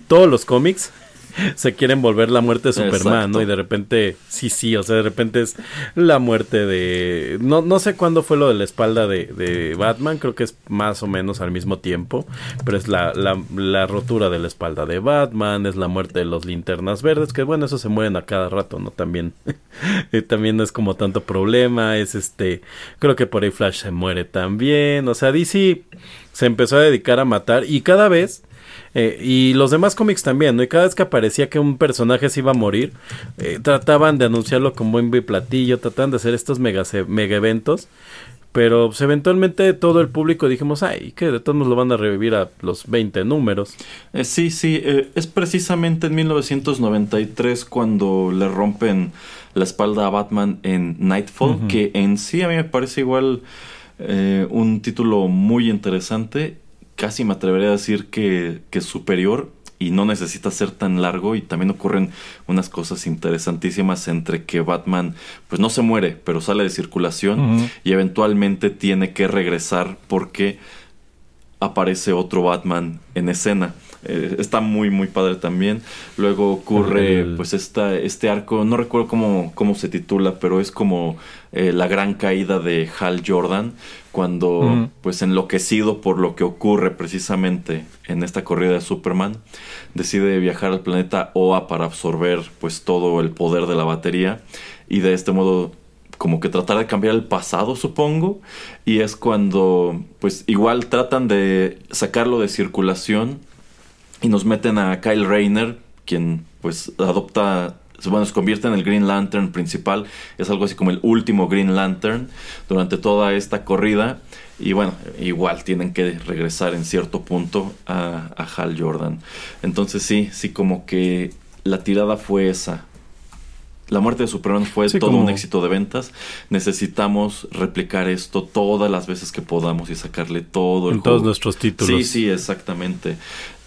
S1: todos los cómics se quieren volver la muerte de Superman, ¿no? Y de repente, sí, sí, o sea, de repente es la muerte de... No, no sé cuándo fue lo de la espalda de, de Batman, creo que es más o menos al mismo tiempo, pero es la, la, la rotura de la espalda de Batman, es la muerte de los linternas verdes, que bueno, eso se mueren a cada rato, ¿no? También, eh, también no es como tanto problema, es este, creo que por ahí Flash se muere también, o sea, DC se empezó a dedicar a matar y cada vez... eh, y los demás cómics también, ¿no? Y cada vez que aparecía que un personaje se iba a morir, eh, trataban de anunciarlo con buen y platillo, trataban de hacer estos mega, mega eventos. Pero pues, eventualmente todo el público dijimos, ay, que de todos nos lo van a revivir a los 20 números.
S2: Eh, sí, sí, eh, es precisamente en 1993 cuando le rompen la espalda a Batman en Nightfall, que en sí a mí me parece igual eh, un título muy interesante, casi me atrevería a decir que, que es superior y no necesita ser tan largo y también ocurren unas cosas interesantísimas entre que Batman pues no se muere, pero sale de circulación y eventualmente tiene que regresar porque aparece otro Batman en escena. Eh, está muy muy padre también. Luego ocurre
S1: El-
S2: pues esta, este arco, no recuerdo cómo, cómo se titula, pero es como eh, la gran caída de Hal Jordan cuando pues enloquecido por lo que ocurre precisamente en esta corrida de Superman, decide viajar al planeta Oa para absorber pues todo el poder de la batería y de este modo como que tratar de cambiar el pasado, supongo, y es cuando pues igual tratan de sacarlo de circulación y nos meten a Kyle Rayner, quien pues adopta, bueno, se convierte en el Green Lantern principal, es algo así como el último Green Lantern durante toda esta corrida. Y bueno, igual tienen que regresar en cierto punto a, a Hal Jordan. Entonces sí, sí como que la tirada fue esa. La muerte de Superman fue
S1: Sí,
S2: todo
S1: como-
S2: un éxito de ventas. Necesitamos replicar esto todas las veces que podamos y sacarle todo el
S1: En todos nuestros títulos.
S2: Sí, sí, exactamente.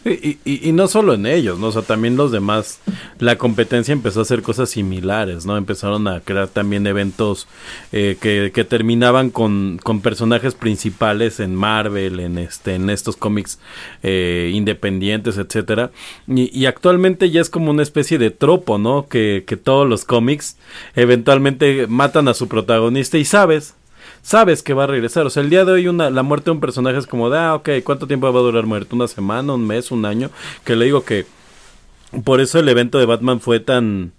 S1: Y, y- no solo en ellos, ¿no? O sea, también los demás, la competencia empezó a hacer cosas similares, ¿no? Empezaron a crear también eventos eh, que, que terminaban con, con personajes principales en Marvel, en este, en estos cómics eh, independientes, etcétera. Y, y actualmente ya es como una especie de tropo, ¿no? Que, que todos los cómics eventualmente matan a su protagonista y sabes, sabes que va a regresar. O sea, el día de hoy una, la muerte de un personaje es como de, ah, ok, ¿cuánto tiempo va a durar muerto? ¿Una semana, un mes, un año? Que le digo que por eso el evento de Batman fue tan,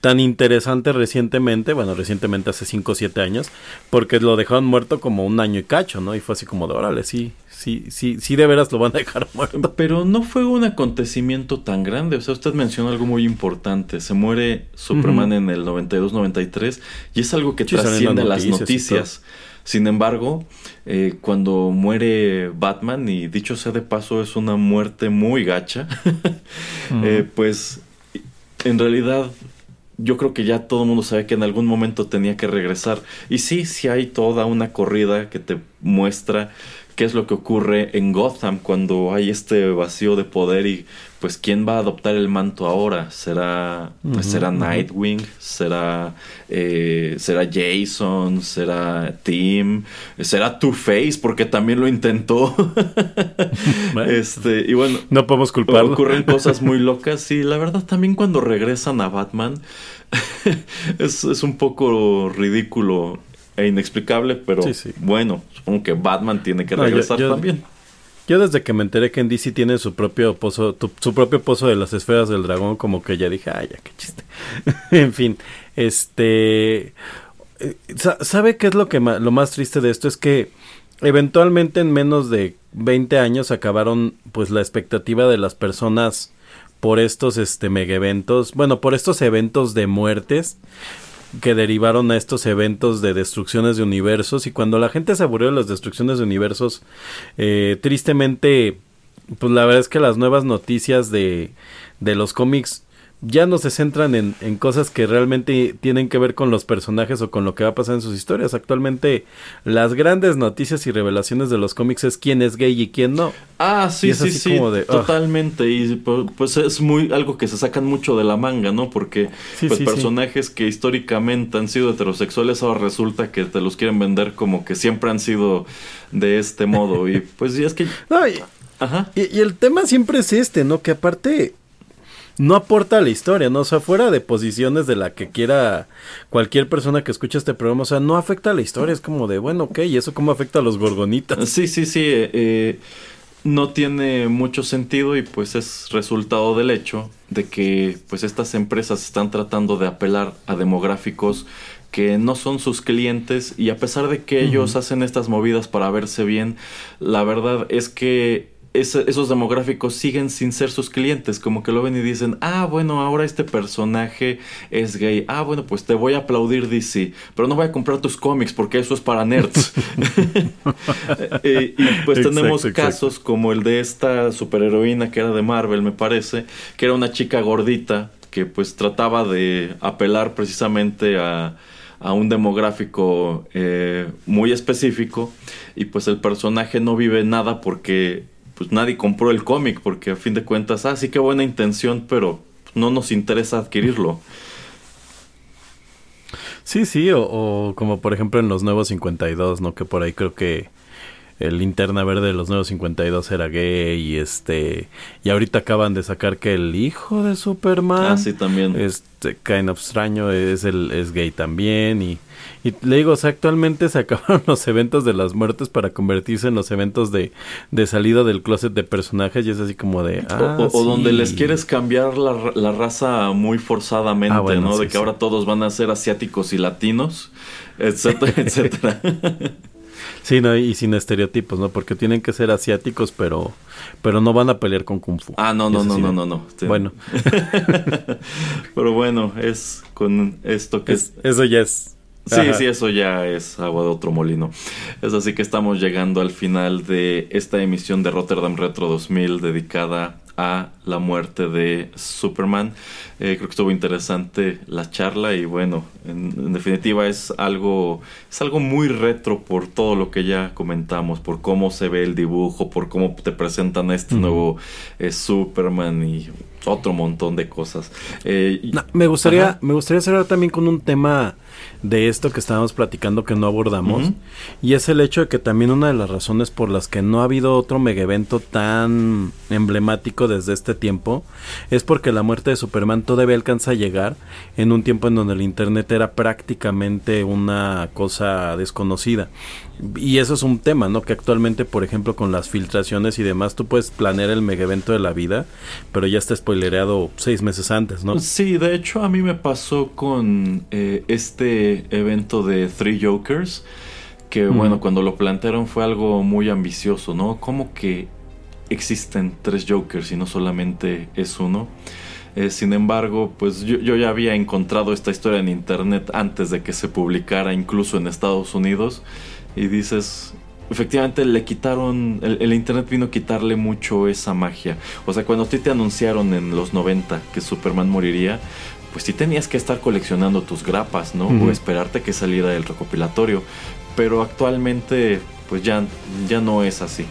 S1: tan interesante recientemente, bueno, recientemente hace 5 o 7 años, porque lo dejaron muerto como un año y cacho, ¿no? Y fue así como de, órale, sí, sí, sí, sí, de veras lo van a dejar muerto.
S2: Pero no fue un acontecimiento tan grande. O sea, usted mencionó algo muy importante. Se muere Superman en el 92-93 y es algo que
S1: Sí,
S2: trasciende
S1: las
S2: las
S1: noticias y
S2: noticias. Sin embargo, eh, cuando muere Batman, y dicho sea de paso, es una muerte muy gacha, eh, pues en realidad yo creo que ya todo el mundo sabe que en algún momento tenía que regresar. Y sí, sí hay toda una corrida que te muestra qué es lo que ocurre en Gotham cuando hay este vacío de poder y pues quién va a adoptar el manto ahora. ¿Será, ¿será. Nightwing? ¿Será, eh, ¿Será Jason? ¿Será Tim? ¿Será Two-Face? Porque también lo intentó. Este, y bueno,
S1: No podemos culparlo.
S2: Ocurren cosas muy locas y la verdad también cuando regresan a Batman es, es un poco ridículo e inexplicable, pero
S1: Sí, sí.
S2: bueno, supongo que Batman tiene que
S1: No, yo-
S2: regresar
S1: yo-
S2: también.
S1: Yo desde que me enteré que en DC tiene su propio pozo, tu- su propio pozo de las esferas del dragón, como que ya dije, ay, ya qué chiste. en fin, este, eh, sa- ¿sabe qué es lo que lo más triste de esto? Es que eventualmente en menos de 20 años acabaron, pues, la expectativa de las personas por estos, este, mega eventos, bueno, por estos eventos de muertes que derivaron a estos eventos de destrucciones de universos y cuando la gente se aburrió de las destrucciones de universos eh, tristemente pues la verdad es que las nuevas noticias de, de los cómics ya no se centran en, en cosas que realmente tienen que ver con los personajes o con lo que va a pasar en sus historias. Actualmente las grandes noticias y revelaciones de los cómics es quién es gay y quién no.
S2: Ah, sí, sí, sí,
S1: como de, ugh.
S2: totalmente. Y pu- pues es muy algo que se sacan mucho de la manga, ¿no? Porque
S1: Sí,
S2: pues
S1: sí, sí.
S2: personajes que históricamente han sido heterosexuales ahora resulta que te los quieren vender como que siempre han sido de este modo. Y pues y es que...
S1: No, y,
S2: Ajá.
S1: Y, y el tema siempre es este, ¿no? Que aparte, no aporta a la historia, ¿no? O sea, fuera de posiciones de la que quiera cualquier persona que escuche este programa, o sea, no afecta a la historia, es como de, bueno, ok, ¿y eso cómo afecta a los gorgonitas?
S2: Sí, sí, sí. eh, no tiene mucho sentido y pues es resultado del hecho de que pues estas empresas están tratando de apelar a demográficos que no son sus clientes y a pesar de que ellos hacen estas movidas para verse bien, la verdad es que esos demográficos siguen sin ser sus clientes, como que lo ven y dicen, ah, bueno, ahora este personaje es gay, ah, bueno, pues te voy a aplaudir DC, pero no voy a comprar tus cómics porque eso es para nerds. Eh, y pues
S1: Exacto,
S2: tenemos
S1: exacto.
S2: casos como el de esta superheroína que era de Marvel, me parece, que era una chica gordita que pues trataba de apelar precisamente a, a un demográfico eh, muy específico y pues el personaje no vive nada porque pues nadie compró el cómic porque a fin de cuentas, ah, sí qué buena intención, pero no nos interesa adquirirlo.
S1: Sí, sí, o, o como por ejemplo en los nuevos 52, ¿no? Que por ahí creo que el linterna verde de los nuevos 52 era gay y este... Y ahorita acaban de sacar que el hijo de Superman...
S2: Ah, sí, también.
S1: Este, kind of extraño, es, el, es gay también y... Y le digo, o sea, actualmente se acabaron los eventos de las muertes para convertirse en los eventos de, de salida del closet de personajes y es así como de...
S2: O-
S1: Ah,
S2: o, o donde les quieres cambiar la, la raza muy forzadamente,
S1: Ah, bueno,
S2: ¿no?
S1: sí,
S2: de que
S1: sí.
S2: ahora todos van a ser asiáticos y latinos, etcétera, etcétera.
S1: Sí, no, y sin estereotipos, ¿no? Porque tienen que ser asiáticos, pero pero no van a pelear con Kung Fu.
S2: Ah, no, no, no,
S1: sí,
S2: no, no, no. Sí.
S1: Bueno,
S2: Pero bueno, es con esto que
S1: es- eso ya es...
S2: Sí,
S1: Ajá.
S2: sí, eso ya es agua de otro molino. Es así que estamos llegando al final de esta emisión de Rotterdam Retro 2000 dedicada a la muerte de Superman. Eh, creo que estuvo interesante la charla y bueno, en, en definitiva es algo, es algo muy retro por todo lo que ya comentamos, por cómo se ve el dibujo, por cómo te presentan este nuevo eh, Superman y otro montón de cosas. Eh,
S1: No, me gustaría,
S2: Ajá.
S1: me gustaría cerrar también con un tema de esto que estábamos platicando que no abordamos. Y es el hecho de que también una de las razones por las que no ha habido otro mega evento tan emblemático desde este tiempo es porque la muerte de Superman todavía alcanza a llegar en un tiempo en donde el internet era prácticamente una cosa desconocida. Y eso es un tema, ¿no? Que actualmente, por ejemplo, con las filtraciones y demás, tú puedes planear el mega evento de la vida, pero ya está spoilereado seis meses antes, ¿no?
S2: Sí, de hecho a mí me pasó con eh, este evento de Three Jokers, que bueno, cuando lo plantearon fue algo muy ambicioso, ¿no? Como que existen tres Jokers y no solamente es uno. Eh, sin embargo, pues yo, yo ya había encontrado esta historia en internet antes de que se publicara incluso en Estados Unidos y dices, efectivamente le quitaron, el, el internet vino a quitarle mucho esa magia. O sea, cuando a ti te anunciaron en los 90 que Superman moriría, pues sí tenías que estar coleccionando tus grapas, ¿no? O esperarte que saliera el recopilatorio. Pero actualmente, pues ya, ya no es así.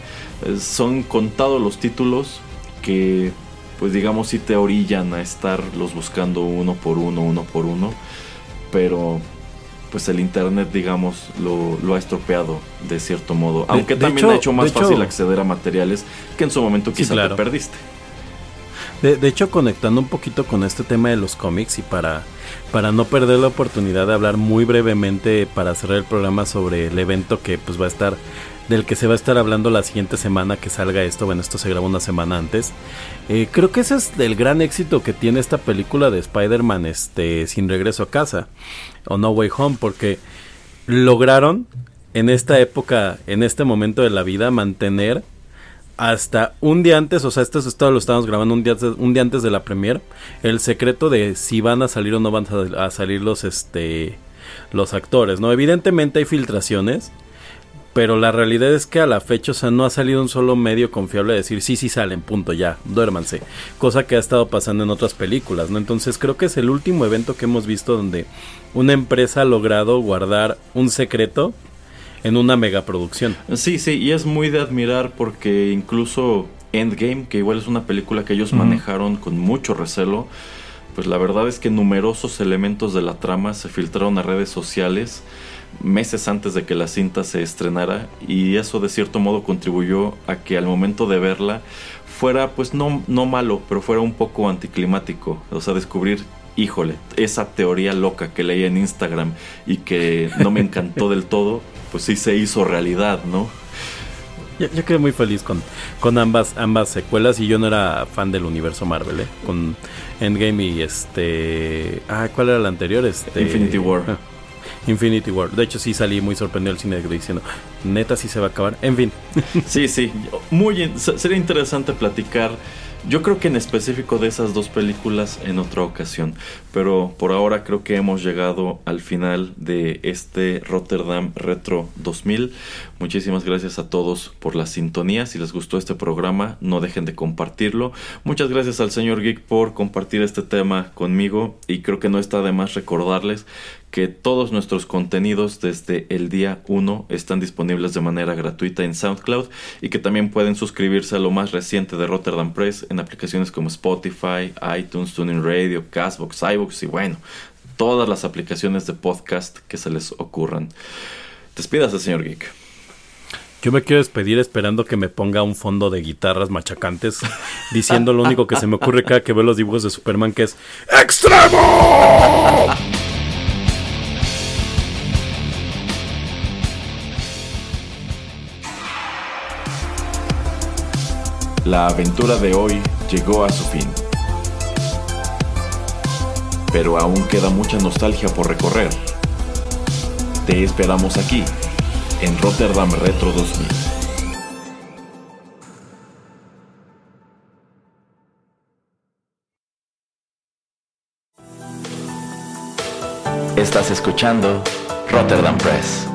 S2: Eh, son contados los títulos que, pues digamos, sí te orillan a estarlos buscando uno por uno, uno por uno. Pero pues el internet, digamos, lo, lo ha estropeado de cierto modo. Aunque
S1: de
S2: también
S1: hecho-
S2: ha hecho más fácil
S1: hecho-
S2: acceder a materiales que en su momento
S1: Sí,
S2: quizá
S1: claro.
S2: te perdiste.
S1: De, hecho, conectando un poquito con este tema de los cómics y para, para no perder la oportunidad de hablar muy brevemente para cerrar el programa sobre el evento que pues va a estar, del que se va a estar hablando la siguiente semana que salga esto, bueno, esto se graba una semana antes. Eh, creo que ese es el gran éxito que tiene esta película de Spider-Man este, sin regreso a casa, o No Way Home, porque lograron en esta época, en este momento de la vida, mantener hasta un día antes, o sea, esto, esto lo estamos grabando un día, antes- de la premier, el secreto de si van a salir o no van a, a salir los, este, los actores, ¿no? Evidentemente hay filtraciones, pero la realidad es que a la fecha, o sea, no ha salido un solo medio confiable a decir, sí, sí salen, punto, ya, duérmanse. Cosa que ha estado pasando en otras películas, ¿no? Entonces creo que es el último evento que hemos visto donde una empresa ha logrado guardar un secreto en una megaproducción.
S2: Sí, sí, y es muy de admirar porque incluso Endgame, que igual es una película que ellos
S1: Ujú.
S2: manejaron con mucho recelo, pues la verdad es que numerosos elementos de la trama se filtraron a redes sociales meses antes de que la cinta se estrenara y eso de cierto modo contribuyó a que al momento de verla fuera pues no, no malo, pero fuera un poco anticlimático, o sea, descubrir híjole, esa teoría loca que leí en Instagram y que no me encantó del todo, pues sí se hizo realidad, ¿no?
S1: Yo, yo quedé muy feliz con, con ambas, ambas secuelas y yo no era fan del universo Marvel, ¿eh? Con Endgame y este... Ah, ¿cuál era la anterior? Este...
S2: Infinity War.
S1: Ah, Infinity War. De hecho sí salí muy sorprendido al cine diciendo, neta sí se va a acabar. En fin.
S2: Sí, sí, muy in- sería interesante platicar. Yo creo que en específico de esas dos películas en otra ocasión, pero por ahora creo que hemos llegado al final de este Rotterdam Retro 2000. Muchísimas gracias a todos por la sintonía. Si les gustó este programa, no dejen de compartirlo. Muchas gracias al señor Geek por compartir este tema conmigo y creo que no está de más recordarles que todos nuestros contenidos desde el día 1 están disponibles de manera gratuita en SoundCloud y que también pueden suscribirse a lo más reciente de Rotterdam Press en aplicaciones como Spotify, iTunes, TuneIn Radio, Castbox, iVoox y bueno, todas las aplicaciones de podcast que se les ocurran. Despídase, señor Geek.
S1: Yo me quiero despedir esperando que me ponga un fondo de guitarras machacantes diciendo lo único que se me ocurre cada que veo los dibujos de Superman que es ¡Extremo!
S2: La aventura de hoy llegó a su fin. Pero aún queda mucha nostalgia por recorrer. Te esperamos aquí, en Rotterdam Retro 2000. Estás escuchando Rotterdam Press.